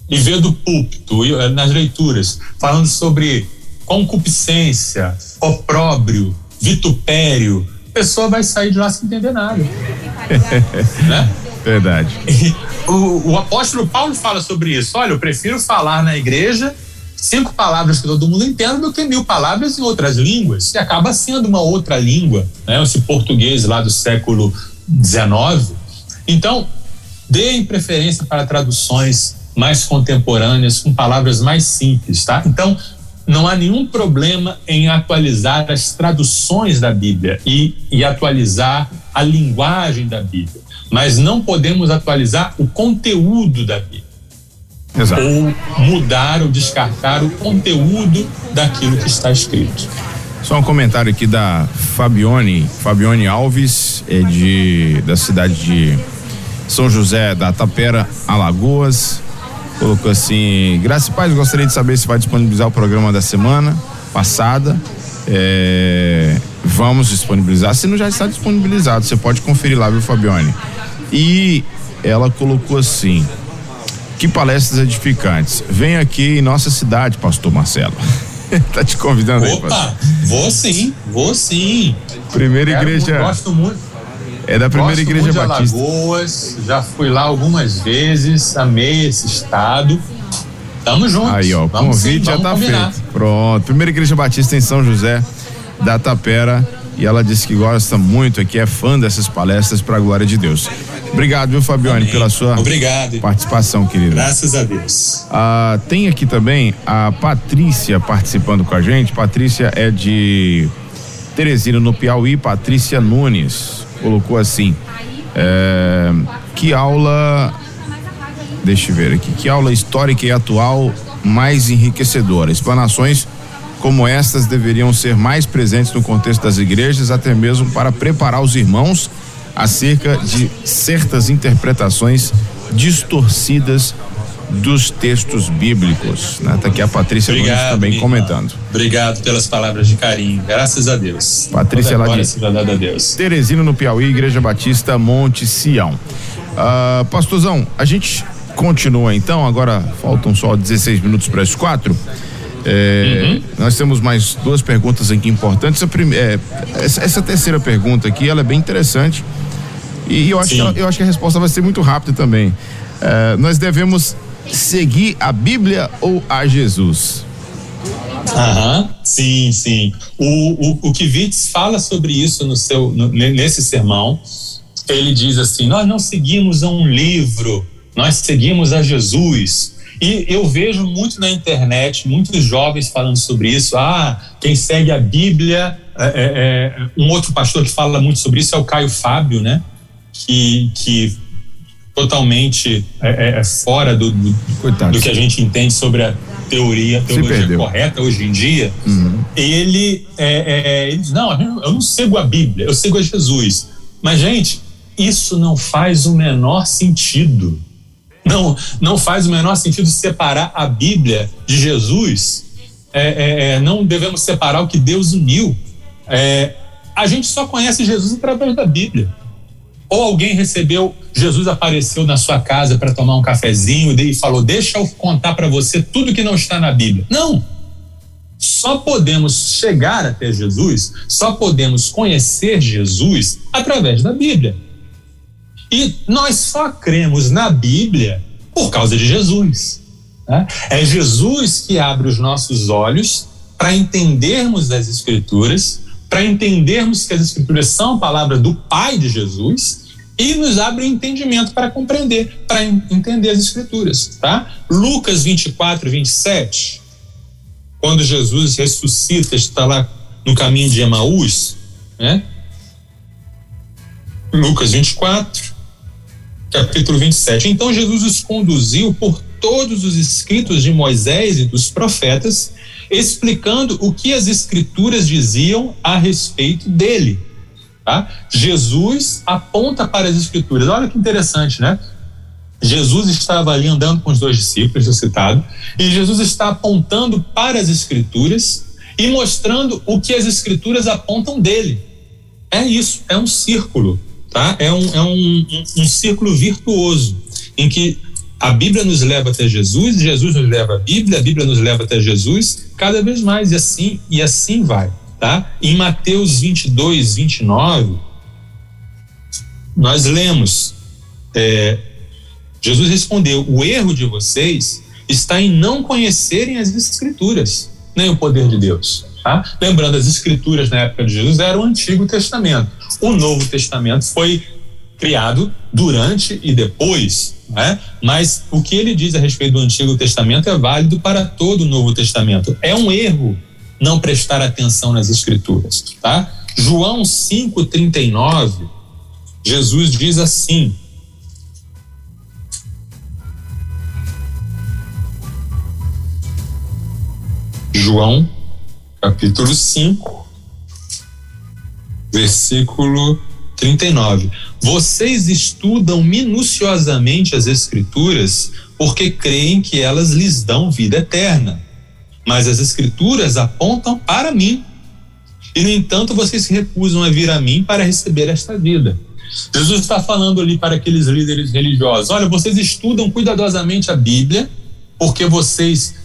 C: e vê do púlpito, eh, nas leituras, falando sobre concupiscência, opróbrio, vitupério, a pessoa vai sair de lá sem entender nada. [laughs] né?
B: Verdade.
C: O, o, apóstolo Paulo fala sobre isso. Olha, eu prefiro falar na igreja cinco palavras que todo mundo entenda do que mil palavras em outras línguas. E acaba sendo uma outra língua, né? Esse português lá do século XIX. Então, deem preferência para traduções mais contemporâneas, com palavras mais simples, tá? Então, não há nenhum problema em atualizar as traduções da Bíblia e, e atualizar a linguagem da Bíblia, mas não podemos atualizar o conteúdo da Bíblia. Exato. Ou mudar ou descartar o conteúdo daquilo que está escrito.
B: Só um comentário aqui da Fabione, Fabione Alves, é de da cidade de São José da Tapera, Alagoas. Colocou assim: Graça e Paz, gostaria de saber se vai disponibilizar o programa da semana passada. É, vamos disponibilizar, se não já está disponibilizado, você pode conferir lá, viu, Fabione? E ela colocou assim: Que palestras edificantes. Vem aqui em nossa cidade, Pastor Marcelo. [laughs] tá te convidando
C: Opa, aí, Pastor. Vou sim, vou sim.
B: Primeira Quero igreja.
C: Muito, gosto muito.
B: É da primeira
C: Gosto
B: igreja
C: muito
B: batista.
C: De Alagoas, já fui lá algumas vezes, amei esse estado. Tamo junto.
B: Aí, ó, o convite sim, já tá combinar. feito. Pronto. Primeira igreja batista em São José da Tapera. E ela disse que gosta muito aqui, é fã dessas palestras para a glória de Deus. Obrigado, viu, Fabione, Amém. pela sua
C: Obrigado.
B: participação, querida.
C: Graças a Deus.
B: Ah, tem aqui também a Patrícia participando com a gente. Patrícia é de Teresina, no Piauí. Patrícia Nunes colocou assim: é, que aula. Deixa eu ver aqui. Que aula histórica e atual mais enriquecedora. Explanações como estas deveriam ser mais presentes no contexto das igrejas, até mesmo para preparar os irmãos acerca de certas interpretações distorcidas dos textos bíblicos. Né? Tá aqui a Patrícia Obrigado, também comentando.
C: Obrigado pelas palavras de carinho. Graças a Deus.
B: Patrícia lá de
C: seja dada a Deus.
B: Teresina no Piauí, Igreja Batista Monte Sião. Uh, pastorzão, a gente continua então, agora faltam só 16 minutos para as quatro. É, uhum. Nós temos mais duas perguntas aqui importantes. É, essa, essa, terceira pergunta aqui, ela é bem interessante. E eu acho, que ela, eu acho que a resposta vai ser muito rápida também. É, nós devemos seguir a Bíblia ou a Jesus?
C: Aham, sim, sim. O, o, o Kivitz fala sobre isso no seu, no, nesse sermão. Ele diz assim: Nós não seguimos a um livro, nós seguimos a Jesus. E eu vejo muito na internet, muitos jovens falando sobre isso. Ah, quem segue a Bíblia. É, é, é, um outro pastor que fala muito sobre isso é o Caio Fábio, né? Que, que totalmente é, é, é fora do, do, do, que a gente entende sobre a teoria, a teologia correta hoje em dia. Uhum. Ele, é, ele diz: Não, eu não sigo a Bíblia, eu sigo a Jesus. Mas, gente, isso não faz o menor sentido. Não, não faz o menor sentido separar a Bíblia de Jesus. É, é, é, não devemos separar o que Deus uniu. É, a gente só conhece Jesus através da Bíblia. Ou alguém recebeu, Jesus apareceu na sua casa para tomar um cafezinho e falou: Deixa eu contar para você tudo que não está na Bíblia. Não! Só podemos chegar até Jesus, só podemos conhecer Jesus através da Bíblia. E nós só cremos na Bíblia por causa de Jesus. Né? É Jesus que abre os nossos olhos para entendermos as Escrituras, para entendermos que as Escrituras são palavras do Pai de Jesus e nos abre entendimento para compreender, para entender as Escrituras. Tá? Lucas 24, 27, quando Jesus ressuscita, está lá no caminho de Emaús, né? Lucas 24, capítulo 27. Então Jesus os conduziu por todos os escritos de Moisés e dos profetas, explicando o que as escrituras diziam a respeito dele. Tá? Jesus aponta para as escrituras. Olha que interessante, né? Jesus estava ali andando com os dois discípulos, citado, e Jesus está apontando para as escrituras e mostrando o que as escrituras apontam dele. É isso, é um círculo. Tá? É, um, é um, um, um círculo virtuoso em que a Bíblia nos leva até Jesus, Jesus nos leva à Bíblia, a Bíblia nos leva até Jesus, cada vez mais, e assim, e assim vai. Tá? Em Mateus 22, 29, nós lemos, é, Jesus respondeu: o erro de vocês está em não conhecerem as Escrituras, nem o poder de Deus. Tá? Lembrando, as escrituras na época de Jesus eram o Antigo Testamento. O Novo Testamento foi criado durante e depois né? mas o que ele diz a respeito do Antigo Testamento é válido para todo o Novo Testamento. É um erro não prestar atenção nas Escrituras. Tá? João 5,39, Jesus diz assim: João, capítulo 5, versículo 39. Vocês estudam minuciosamente as Escrituras porque creem que elas lhes dão vida eterna. Mas as Escrituras apontam para mim. E, no entanto, vocês se recusam a vir a mim para receber esta vida. Jesus está falando ali para aqueles líderes religiosos: olha, vocês estudam cuidadosamente a Bíblia porque vocês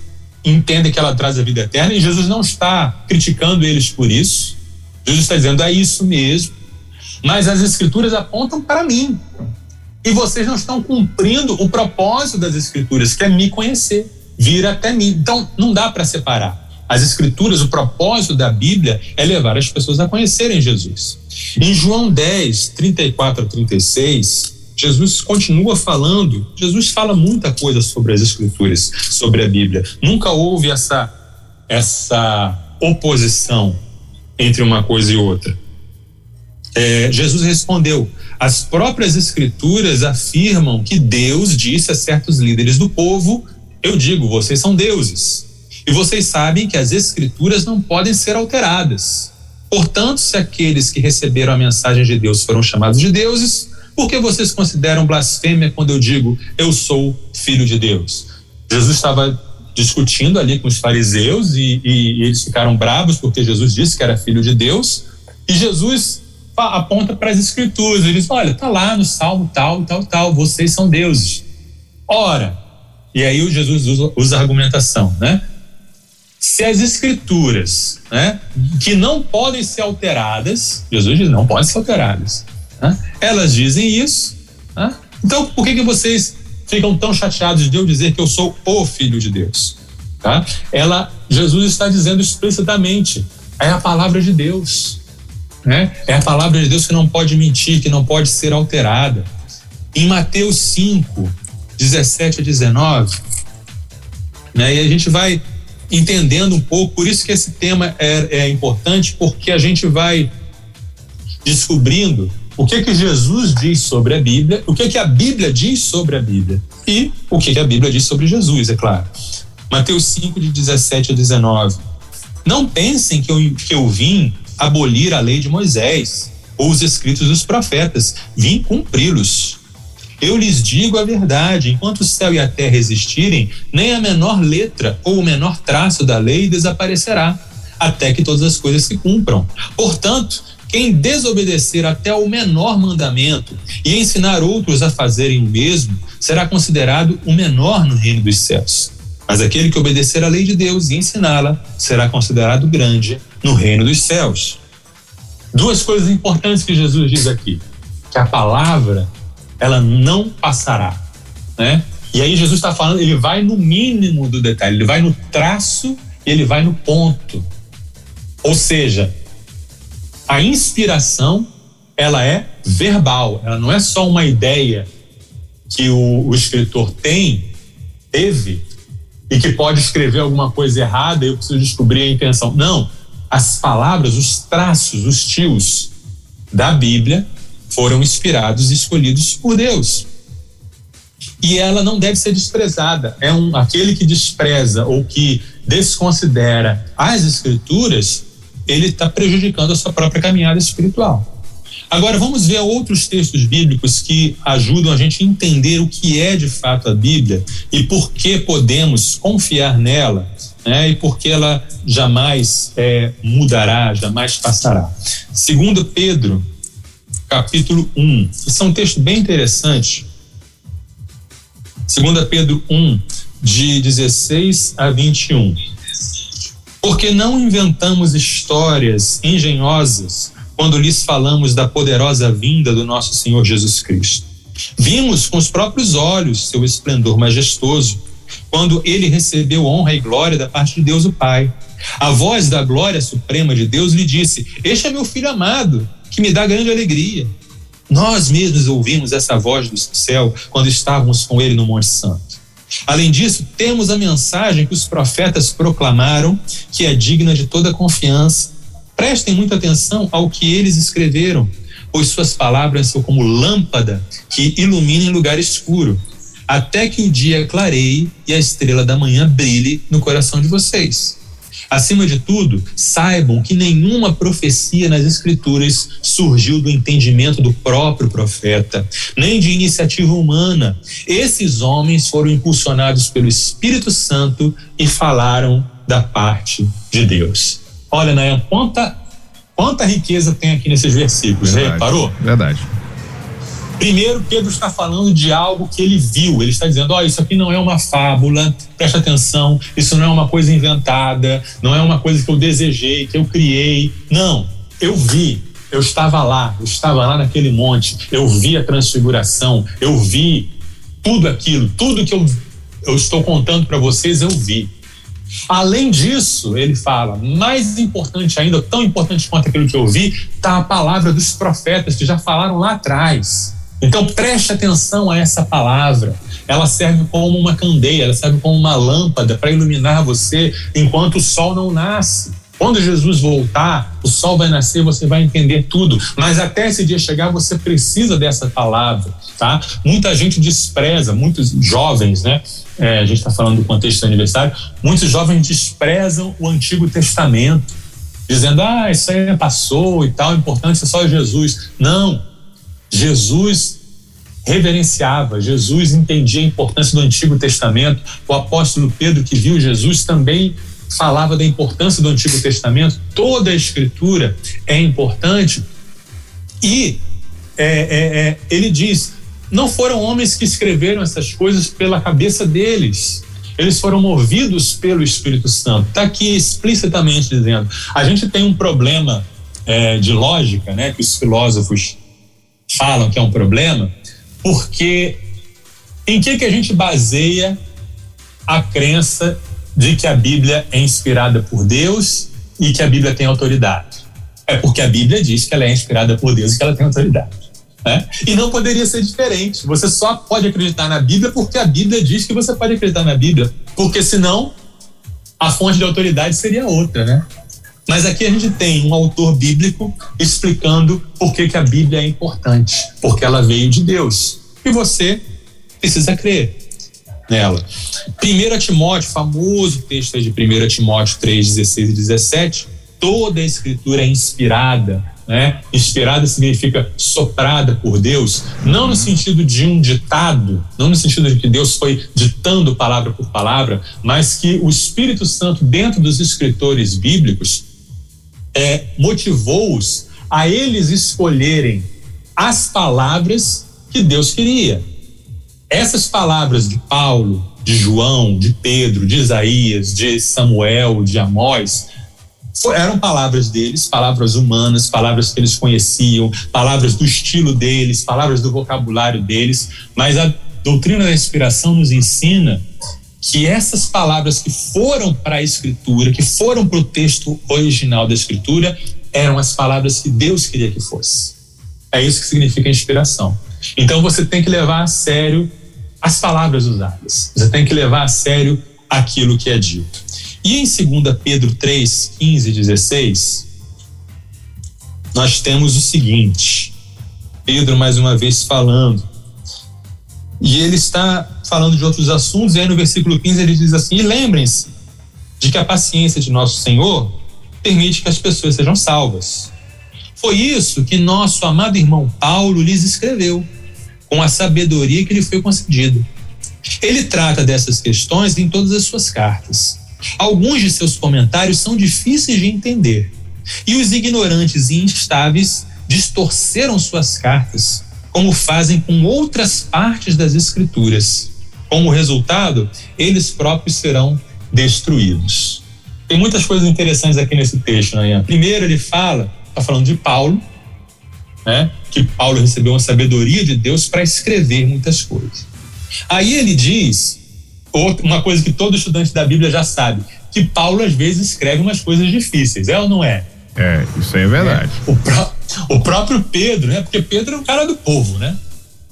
C: entendem que ela traz a vida eterna, e Jesus não está criticando eles por isso. Jesus está dizendo: é isso mesmo, mas as Escrituras apontam para mim. E vocês não estão cumprindo o propósito das Escrituras, que é me conhecer, vir até mim. Então, não dá para separar. As Escrituras, o propósito da Bíblia é levar as pessoas a conhecerem Jesus. Em João 10, 34 a 36, Jesus continua falando, Jesus fala muita coisa sobre as escrituras, sobre a Bíblia. Nunca houve essa essa oposição entre uma coisa e outra. É, Jesus respondeu: as próprias escrituras afirmam que Deus disse a certos líderes do povo: Eu digo, vocês são deuses. E vocês sabem que as escrituras não podem ser alteradas. Portanto, se aqueles que receberam a mensagem de Deus foram chamados de deuses, por que vocês consideram blasfêmia quando eu digo eu sou filho de Deus? Jesus estava discutindo ali com os fariseus e, e, eles ficaram bravos porque Jesus disse que era filho de Deus. E Jesus aponta para as escrituras. Ele diz: Olha, tá lá no salmo tal, tal, tal, vocês são deuses. Ora, e aí o Jesus usa, usa a argumentação, né? Se as escrituras, né, que não podem ser alteradas, Jesus diz: não podem ser alteradas. Né? Elas dizem isso. Né? Então, por que, que vocês ficam tão chateados de eu dizer que eu sou o Filho de Deus? Tá? Ela, Jesus está dizendo explicitamente: é a palavra de Deus. Né? É a palavra de Deus que não pode mentir, que não pode ser alterada. Em Mateus 5, 17 a 19, né? e a gente vai entendendo um pouco, por isso que esse tema é, é importante, porque a gente vai descobrindo o que que Jesus diz sobre a Bíblia, o que que a Bíblia diz sobre a Bíblia e o que que a Bíblia diz sobre Jesus, é claro. Mateus 5, de 17 a 19. Não pensem que eu, que eu vim abolir a lei de Moisés ou os escritos dos profetas, vim cumpri-los. Eu lhes digo a verdade: enquanto o céu e a terra existirem, nem a menor letra ou o menor traço da lei desaparecerá, até que todas as coisas se cumpram. Portanto, quem desobedecer até o menor mandamento e ensinar outros a fazerem o mesmo, será considerado o menor no reino dos céus. Mas aquele que obedecer à lei de Deus e ensiná-la, será considerado grande no reino dos céus. Duas coisas importantes que Jesus diz aqui: que a palavra ela não passará, né? E aí Jesus está falando, ele vai no mínimo do detalhe, ele vai no traço e ele vai no ponto. Ou seja, a inspiração ela é verbal, ela não é só uma ideia que o, o escritor tem, teve, e que pode escrever alguma coisa errada e eu preciso descobrir a intenção. Não, as palavras, os traços, os tios da Bíblia foram inspirados e escolhidos por Deus. E ela não deve ser desprezada. É um aquele que despreza ou que desconsidera as escrituras ele está prejudicando a sua própria caminhada espiritual. Agora vamos ver outros textos bíblicos que ajudam a gente a entender o que é de fato a Bíblia e por que podemos confiar nela, né? E por que ela jamais é, mudará, jamais passará. Segundo Pedro, capítulo 1. Isso é um texto bem interessante. Segunda Pedro 1, de 16 a 21. Porque não inventamos histórias engenhosas quando lhes falamos da poderosa vinda do nosso Senhor Jesus Cristo. Vimos com os próprios olhos seu esplendor majestoso, quando ele recebeu honra e glória da parte de Deus o Pai. A voz da glória suprema de Deus lhe disse: Este é meu filho amado, que me dá grande alegria. Nós mesmos ouvimos essa voz do céu quando estávamos com ele no Monte Santo. Além disso, temos a mensagem que os profetas proclamaram, que é digna de toda confiança. Prestem muita atenção ao que eles escreveram, pois suas palavras são como lâmpada que ilumina em lugar escuro, até que o dia clareie e a estrela da manhã brilhe no coração de vocês. Acima de tudo, saibam que nenhuma profecia nas Escrituras surgiu do entendimento do próprio profeta, nem de iniciativa humana. Esses homens foram impulsionados pelo Espírito Santo e falaram da parte de Deus. Olha, Nayan, quanta, quanta riqueza tem aqui nesses versículos,
B: Verdade,
C: reparou?
B: Verdade.
C: Primeiro, Pedro está falando de algo que ele viu. Ele está dizendo: Ó, oh, isso aqui não é uma fábula, presta atenção, isso não é uma coisa inventada, não é uma coisa que eu desejei, que eu criei. Não, eu vi, eu estava lá, eu estava lá naquele monte, eu vi a transfiguração, eu vi tudo aquilo, tudo que eu, eu estou contando para vocês, eu vi. Além disso, ele fala, mais importante ainda, tão importante quanto aquilo que eu vi, está a palavra dos profetas que já falaram lá atrás. Então preste atenção a essa palavra. Ela serve como uma candeia, ela serve como uma lâmpada para iluminar você enquanto o sol não nasce. Quando Jesus voltar, o sol vai nascer, você vai entender tudo. Mas até esse dia chegar, você precisa dessa palavra, tá? Muita gente despreza, muitos jovens, né? É, a gente está falando do contexto aniversário. Muitos jovens desprezam o Antigo Testamento, dizendo: ah, isso aí passou e tal, o importante é só Jesus. Não, Jesus reverenciava, Jesus entendia a importância do Antigo Testamento. O apóstolo Pedro, que viu Jesus, também falava da importância do Antigo Testamento. Toda a Escritura é importante. E é, é, é, ele diz: não foram homens que escreveram essas coisas pela cabeça deles. Eles foram movidos pelo Espírito Santo. Está aqui explicitamente dizendo. A gente tem um problema é, de lógica, né, que os filósofos falam que é um problema, porque em que, que a gente baseia a crença de que a Bíblia é inspirada por Deus e que a Bíblia tem autoridade? É porque a Bíblia diz que ela é inspirada por Deus e que ela tem autoridade. Né? E não poderia ser diferente. Você só pode acreditar na Bíblia porque a Bíblia diz que você pode acreditar na Bíblia. Porque senão a fonte de autoridade seria outra, né? Mas aqui a gente tem um autor bíblico explicando por que, que a Bíblia é importante, porque ela veio de Deus. E você precisa crer nela. 1 Timóteo, famoso texto de 1 Timóteo 3, 16 e 17, toda a escritura é inspirada. Né? Inspirada significa soprada por Deus, não no sentido de um ditado, não no sentido de que Deus foi ditando palavra por palavra, mas que o Espírito Santo, dentro dos escritores bíblicos, é, motivou-os a eles escolherem as palavras que Deus queria. Essas palavras de Paulo, de João, de Pedro, de Isaías, de Samuel, de Amós, eram palavras deles, palavras humanas, palavras que eles conheciam, palavras do estilo deles, palavras do vocabulário deles, mas a doutrina da inspiração nos ensina que essas palavras que foram para a escritura, que foram para o texto original da escritura, eram as palavras que Deus queria que fosse. É isso que significa inspiração. Então você tem que levar a sério as palavras usadas. Você tem que levar a sério aquilo que é dito. E em 2 Pedro 3, 15 e 16, nós temos o seguinte: Pedro, mais uma vez, falando e ele está falando de outros assuntos, e aí no versículo 15 ele diz assim: E lembrem-se de que a paciência de nosso Senhor permite que as pessoas sejam salvas. Foi isso que nosso amado irmão Paulo lhes escreveu, com a sabedoria que lhe foi concedida. Ele trata dessas questões em todas as suas cartas. Alguns de seus comentários são difíceis de entender, e os ignorantes e instáveis distorceram suas cartas como fazem com outras partes das Escrituras. Como resultado, eles próprios serão destruídos. Tem muitas coisas interessantes aqui nesse texto, né? Primeiro, ele fala, está falando de Paulo, né? Que Paulo recebeu uma sabedoria de Deus para escrever muitas coisas. Aí ele diz, uma coisa que todo estudante da Bíblia já sabe, que Paulo às vezes escreve umas coisas difíceis, é ou não é?
B: É, isso aí é verdade.
C: É. O, pró O próprio Pedro, né? Porque Pedro era um cara do povo, né?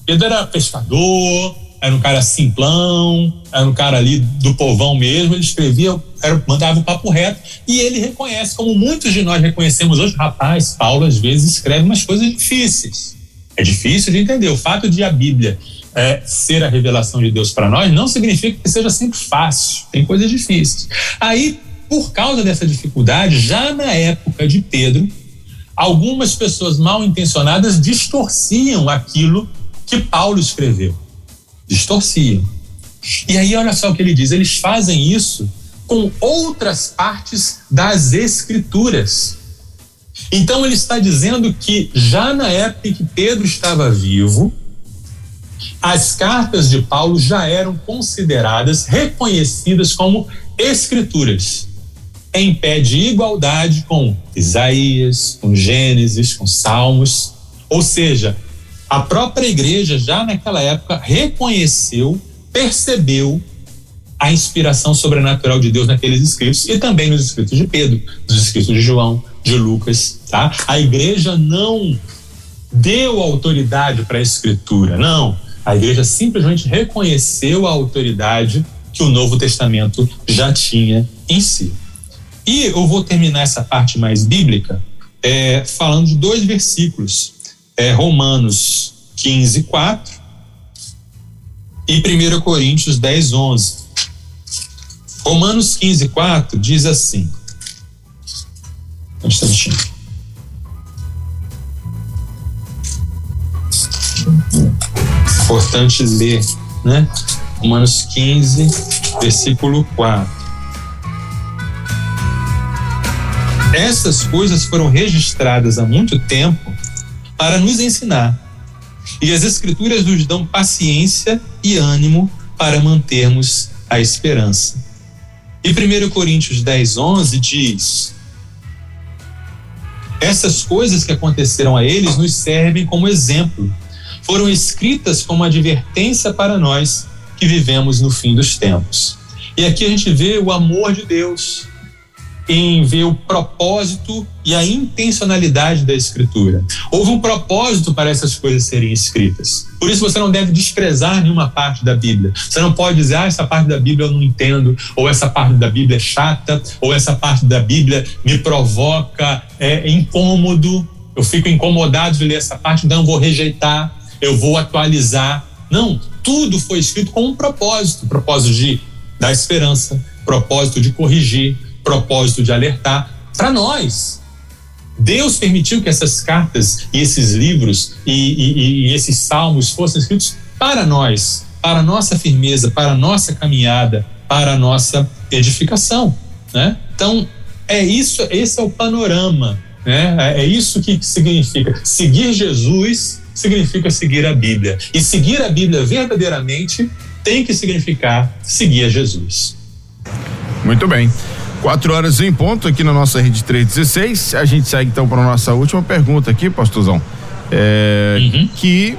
C: Pedro era pescador, era um cara simplão, era um cara ali do povão mesmo, ele escrevia, era, mandava o papo reto, e ele reconhece, como muitos de nós reconhecemos hoje, rapaz, Paulo às vezes escreve umas coisas difíceis. É difícil de entender. O fato de a Bíblia é, ser a revelação de Deus para nós não significa que seja sempre fácil, tem coisas difíceis. Aí, por causa dessa dificuldade, já na época de Pedro, algumas pessoas mal intencionadas distorciam aquilo que Paulo escreveu distorciam. E aí, olha só o que ele diz: eles fazem isso com outras partes das Escrituras. Então, ele está dizendo que já na época em que Pedro estava vivo, as cartas de Paulo já eram consideradas, reconhecidas como Escrituras, em pé de igualdade com Isaías, com Gênesis, com Salmos. Ou seja, a própria igreja, já naquela época, reconheceu, percebeu a inspiração sobrenatural de Deus naqueles escritos e também nos escritos de Pedro, nos escritos de João, de Lucas, tá? A igreja não deu autoridade para a escritura, não. A igreja simplesmente reconheceu a autoridade que o Novo Testamento já tinha em si. E eu vou terminar essa parte mais bíblica é, falando de dois versículos é Romanos 15, 4 e 1 Coríntios 10, 11. Romanos 15, 4 diz assim. Um instantinho. Importante ler, né? Romanos 15, versículo 4. Essas coisas foram registradas há muito tempo para nos ensinar. E as Escrituras nos dão paciência e ânimo para mantermos a esperança. E 1 Coríntios 10, 11 diz: Essas coisas que aconteceram a eles nos servem como exemplo. Foram escritas como advertência para nós que vivemos no fim dos tempos. E aqui a gente vê o amor de Deus, em ver o propósito e a intencionalidade da escritura. Houve um propósito para essas coisas serem escritas. Por isso você não deve desprezar nenhuma parte da Bíblia. Você não pode dizer, ah, essa parte da Bíblia eu não entendo, ou essa parte da Bíblia é chata, ou essa parte da Bíblia me provoca é, incômodo, eu fico incomodado de ler essa parte, então eu vou rejeitar, eu vou atualizar. Não, tudo foi escrito com um propósito, propósito de dar esperança, propósito de corrigir, propósito de alertar para nós. Deus permitiu que essas cartas e esses livros e, e, e, esses salmos fossem escritos para nós, para nossa firmeza, para nossa caminhada, para nossa edificação, né? Então é isso, esse é o panorama, né? É, é isso que significa seguir Jesus significa seguir a Bíblia e seguir a Bíblia verdadeiramente tem que significar seguir a Jesus.
B: Muito bem. Quatro horas em ponto aqui na nossa rede 316. A gente segue então para a nossa última pergunta aqui, pastorzão. É, uhum. Que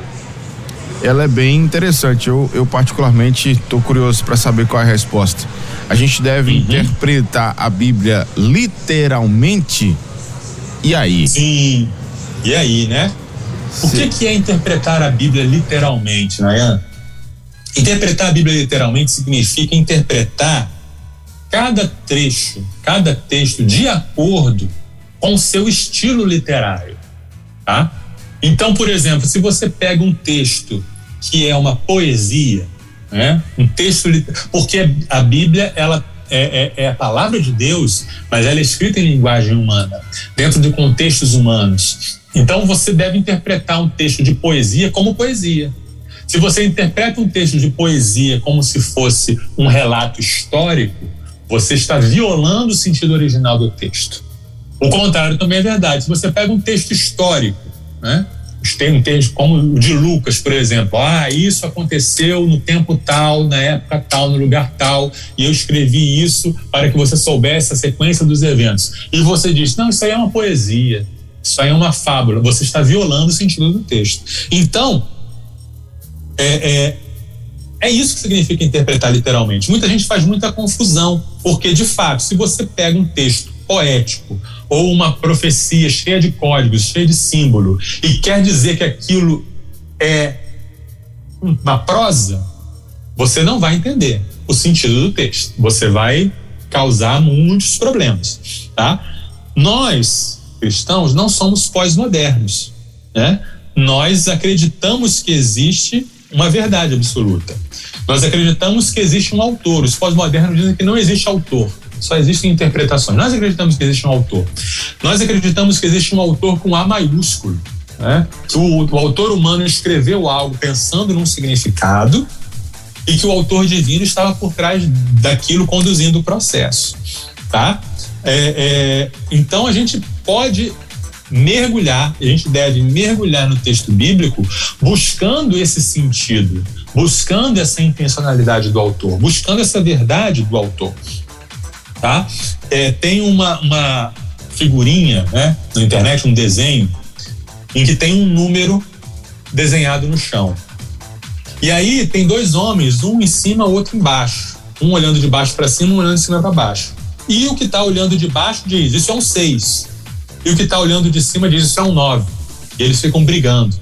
B: ela é bem interessante. Eu, eu particularmente estou curioso para saber qual é a resposta. A gente deve uhum. interpretar a Bíblia literalmente? E aí?
C: Sim. E aí, né? O que, que é interpretar a Bíblia literalmente, Nayan? Interpretar a Bíblia literalmente significa interpretar cada trecho, cada texto de acordo com o seu estilo literário, tá? Então, por exemplo, se você pega um texto que é uma poesia, né? Um texto porque a Bíblia ela é, é, é, a palavra de Deus, mas ela é escrita em linguagem humana, dentro de contextos humanos. Então você deve interpretar um texto de poesia como poesia. Se você interpreta um texto de poesia como se fosse um relato histórico, você está violando o sentido original do texto. O contrário também é verdade. Se você pega um texto histórico, né? Tem um texto como o de Lucas, por exemplo. Ah, isso aconteceu no tempo tal, na época tal, no lugar tal, e eu escrevi isso para que você soubesse a sequência dos eventos. E você diz: não, isso aí é uma poesia, isso aí é uma fábula. Você está violando o sentido do texto. Então, é, é, é isso que significa interpretar literalmente. Muita gente faz muita confusão, porque de fato, se você pega um texto poético ou uma profecia cheia de códigos, cheia de símbolo, e quer dizer que aquilo é uma prosa, você não vai entender o sentido do texto. Você vai causar muitos problemas, tá? Nós, cristãos, não somos pós-modernos, né? Nós acreditamos que existe uma verdade absoluta. Nós acreditamos que existe um autor. Os pós-modernos dizem que não existe autor, só existem interpretações. Nós acreditamos que existe um autor. Nós acreditamos que existe um autor com A maiúsculo. Né? Que o, o autor humano escreveu algo pensando num significado e que o autor divino estava por trás daquilo conduzindo o processo, tá? É, é, então a gente pode mergulhar, a gente deve mergulhar no texto bíblico buscando esse sentido, buscando essa intencionalidade do autor, buscando essa verdade do autor, tá? É, tem uma, uma figurinha, né, na internet, um desenho em que tem um número desenhado no chão. E aí tem dois homens, um em cima, outro embaixo. Um olhando de baixo para cima, um olhando de cima para baixo. E o que está olhando de baixo diz: Isso é um seis. E o que está olhando de cima diz: Isso é um nove. E eles ficam brigando.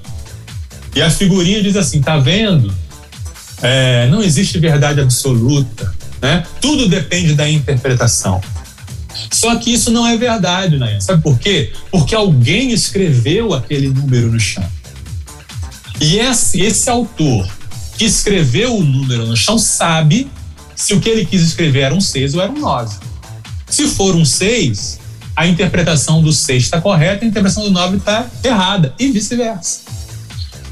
C: E a figurinha diz assim: Tá vendo? É, não existe verdade absoluta. Né? Tudo depende da interpretação. Só que isso não é verdade, né? Sabe por quê? Porque alguém escreveu aquele número no chão. E esse, esse autor que escreveu o número no chão sabe se o que ele quis escrever era um 6 ou era um 9. Se for um 6, a interpretação do 6 está correta, a interpretação do 9 está errada, e vice-versa.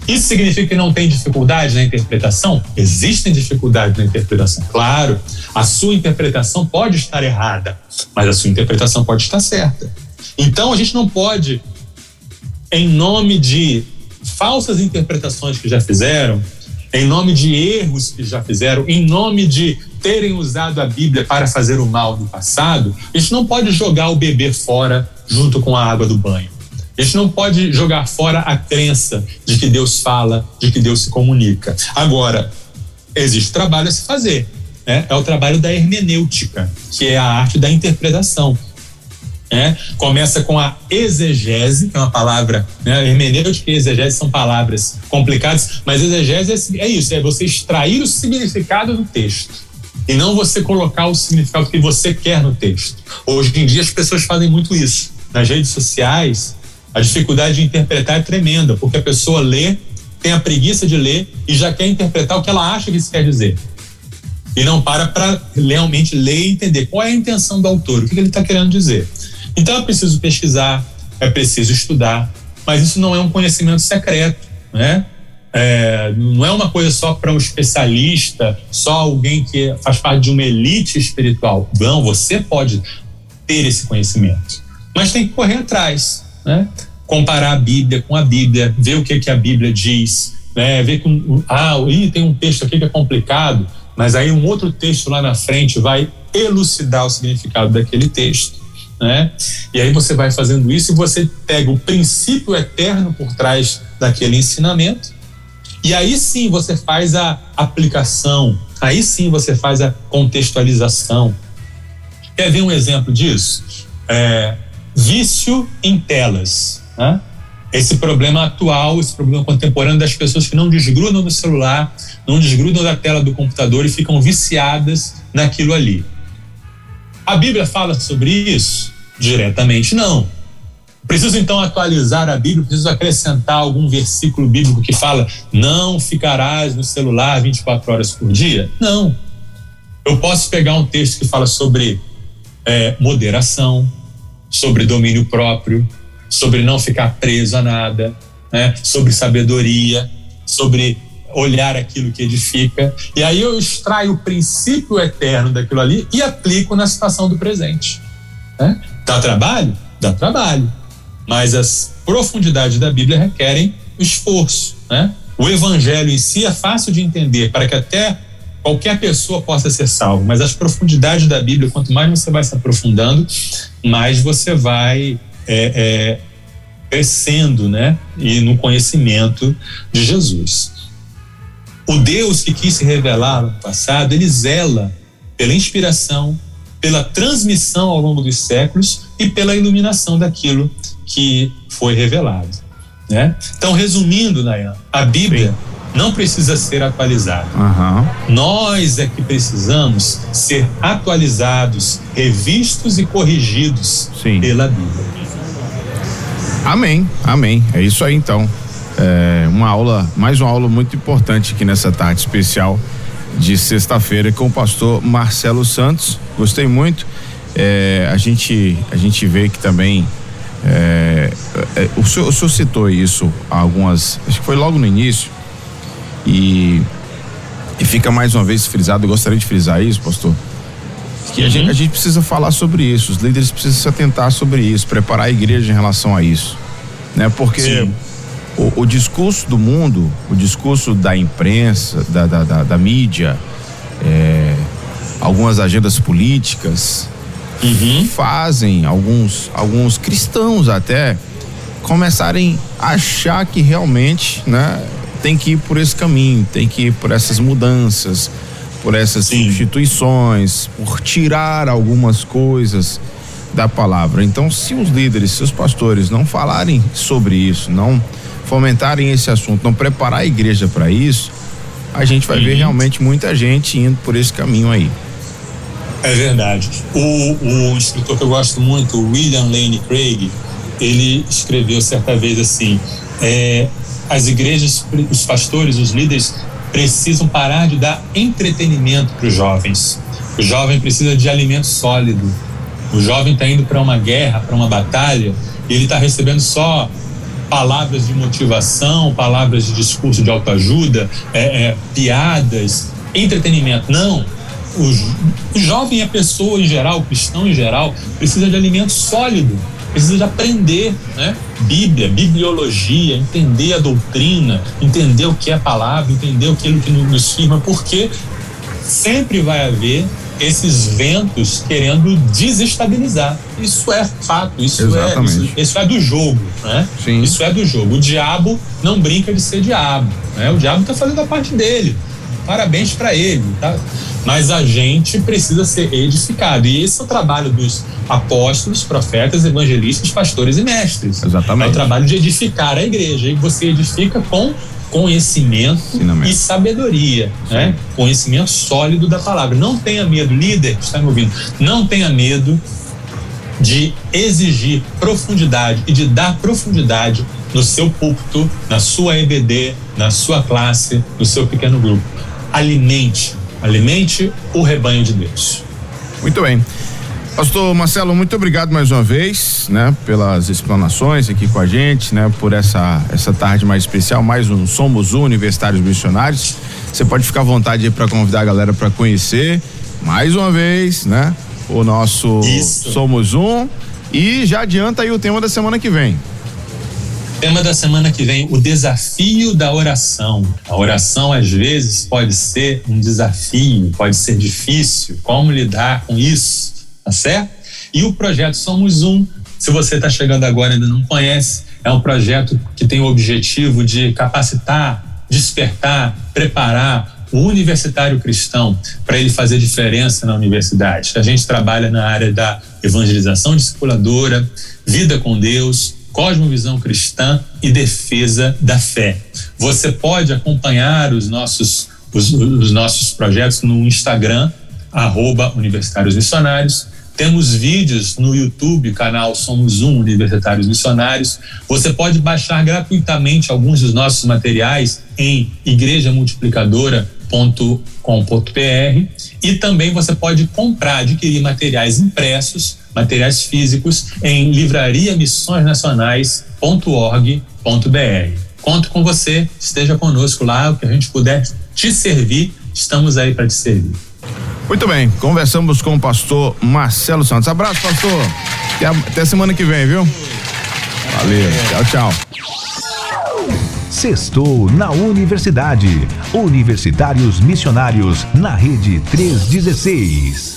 C: Isso significa que não tem dificuldade na interpretação? Existem dificuldades na interpretação, claro. A sua interpretação pode estar errada, mas a sua interpretação pode estar certa. Então a gente não pode, em nome de falsas interpretações que já fizeram, em nome de erros que já fizeram, em nome de terem usado a Bíblia para fazer o mal no passado, a gente não pode jogar o bebê fora junto com a água do banho. A gente não pode jogar fora a crença de que Deus fala, de que Deus se comunica. Agora, existe trabalho a se fazer. Né? É o trabalho da hermenêutica, que é a arte da interpretação. Né? Começa com a exegese, que é uma palavra, né? hermenêutica e exegese são palavras complicadas, mas exegese é, é isso, é você extrair o significado do texto e não você colocar o significado que você quer no texto. Hoje em dia as pessoas fazem muito isso. Nas redes sociais, a dificuldade de interpretar é tremenda, porque a pessoa lê, tem a preguiça de ler e já quer interpretar o que ela acha que isso quer dizer. E não para para realmente ler e entender qual é a intenção do autor, o que ele está querendo dizer. Então é preciso pesquisar, é preciso estudar, mas isso não é um conhecimento secreto, né? É, não é uma coisa só para um especialista, só alguém que faz parte de uma elite espiritual. Não, você pode ter esse conhecimento, mas tem que correr atrás, né? Comparar a Bíblia com a Bíblia, ver o que, que a Bíblia diz, né? Ver que ah, tem um texto aqui que é complicado, mas aí um outro texto lá na frente vai elucidar o significado daquele texto né? E aí você vai fazendo isso e você pega o princípio eterno por trás daquele ensinamento. E aí sim você faz a aplicação, aí sim você faz a contextualização. Quer ver um exemplo disso? É, vício em telas. Né? Esse problema atual, esse problema contemporâneo das pessoas que não desgrudam do celular, não desgrudam da tela do computador e ficam viciadas naquilo ali. A Bíblia fala sobre isso? Diretamente não. Preciso então atualizar a Bíblia, preciso acrescentar algum versículo bíblico que fala: não ficarás no celular 24 horas por dia? Não. Eu posso pegar um texto que fala sobre é, moderação, sobre domínio próprio, sobre não ficar preso a nada, né? sobre sabedoria, sobre olhar aquilo que edifica. E aí eu extraio o princípio eterno daquilo ali e aplico na situação do presente. Né? Dá trabalho? Dá trabalho. Mas as profundidades da Bíblia requerem esforço. Né? O evangelho em si é fácil de entender para que até qualquer pessoa possa ser salvo, mas as profundidades da Bíblia, quanto mais você vai se aprofundando, mais você vai é, é, crescendo né? e no conhecimento de Jesus. O Deus que quis se revelar no passado, ele zela pela inspiração, pela transmissão ao longo dos séculos e pela iluminação daquilo que foi revelado. Né? Então, resumindo, Nayan, a Bíblia Sim. não precisa ser atualizada.
B: Uhum.
C: Nós é que precisamos ser atualizados, revistos e corrigidos Sim. pela Bíblia.
B: Amém, amém. É isso aí então. É uma aula, mais uma aula muito importante aqui nessa tarde especial de sexta-feira com o pastor Marcelo Santos. Gostei muito. É, a gente a gente vê que também é, é, o, senhor, o senhor citou isso algumas acho que foi logo no início e e fica mais uma vez frisado. Eu gostaria de frisar isso, pastor. Que uhum. a, gente, a gente precisa falar sobre isso. Os líderes precisam se atentar sobre isso, preparar a igreja em relação a isso, né? Porque Sim o, o, discurso do mundo, o discurso da imprensa, da, da, da, da mídia, é, algumas agendas políticas uhum. fazem alguns, alguns cristãos até começarem a achar que realmente né, tem que ir por esse caminho, tem que ir por essas mudanças, por essas Sim. substituições, por tirar algumas coisas da palavra. Então, se os líderes, se os pastores não falarem sobre isso, não fomentarem esse assunto, não preparar a igreja para isso, a gente vai ver realmente muita gente indo por esse caminho aí.
C: É verdade. O, o escritor que eu gosto muito, William Lane Craig, ele escreveu certa vez assim: é, as igrejas, os pastores, os líderes precisam parar de dar entretenimento para os jovens. O jovem precisa de alimento sólido. O jovem está indo para uma guerra, para uma batalha, e ele está recebendo só palavras de motivação, palavras de discurso de autoajuda, é, é, piadas, entretenimento. Não. O, o jovem, a pessoa em geral, o cristão em geral, precisa de alimento sólido, precisa de aprender, né? Bíblia, bibliologia, entender a doutrina, entender o que é a palavra, entender aquilo que nos firma, porque sempre vai haver esses ventos querendo desestabilizar. Isso é fato, isso é isso, isso, é do jogo, né? Sim. Isso é do jogo. O diabo não brinca de ser diabo, né? O diabo está fazendo a parte dele. Parabéns para ele, tá? Mas a gente precisa ser edificado. E esse é o trabalho dos apóstolos, profetas, evangelistas, pastores e mestres.
B: Exatamente.
C: É o trabalho de edificar a igreja. E você edifica com conhecimento e sabedoria, né? Conhecimento sólido da palavra. Não tenha medo, líder que está me ouvindo, não tenha medo de exigir profundidade e de dar profundidade no seu púlpito, na sua EBD, na sua classe, no seu pequeno grupo. Alimente, alimente o rebanho de Deus.
B: Muito bem. Pastor Marcelo, muito obrigado mais uma vez, né, pelas explanações aqui com a gente, né, por essa essa tarde mais especial, mais um Somos Universitários Missionários. Você pode ficar à vontade aí para convidar a galera para conhecer mais uma vez, né, o nosso Isso. Somos Um e já adianta aí o tema da semana que vem.
C: Tema da semana que vem, o desafio da oração. A oração às vezes pode ser um desafio, pode ser difícil. Como lidar com isso? tá certo? E o projeto Somos Um, se você está chegando agora e ainda não conhece, é um projeto que tem o objetivo de capacitar, despertar, preparar o universitário cristão para ele fazer diferença na universidade. A gente trabalha na área da evangelização discipuladora, vida com Deus, cosmovisão cristã e defesa da fé. Você pode acompanhar os nossos, os, os nossos projetos no Instagram, arroba Universitários Missionários, temos vídeos no YouTube, canal Somos Um Universitários Missionários. Você pode baixar gratuitamente alguns dos nossos materiais em igrejamultiplicadora.com.br e também você pode comprar, adquirir materiais impressos, materiais físicos em livrariamissõesnacionais.org.br. Conto com você, esteja conosco lá, o que a gente puder te servir, estamos aí para te servir.
B: Muito bem, conversamos com o pastor Marcelo Santos. Abraço, pastor. Até, até semana que vem, viu? Valeu. Tchau, tchau.
A: Sextou na Universidade. Universitários Missionários na Rede 316.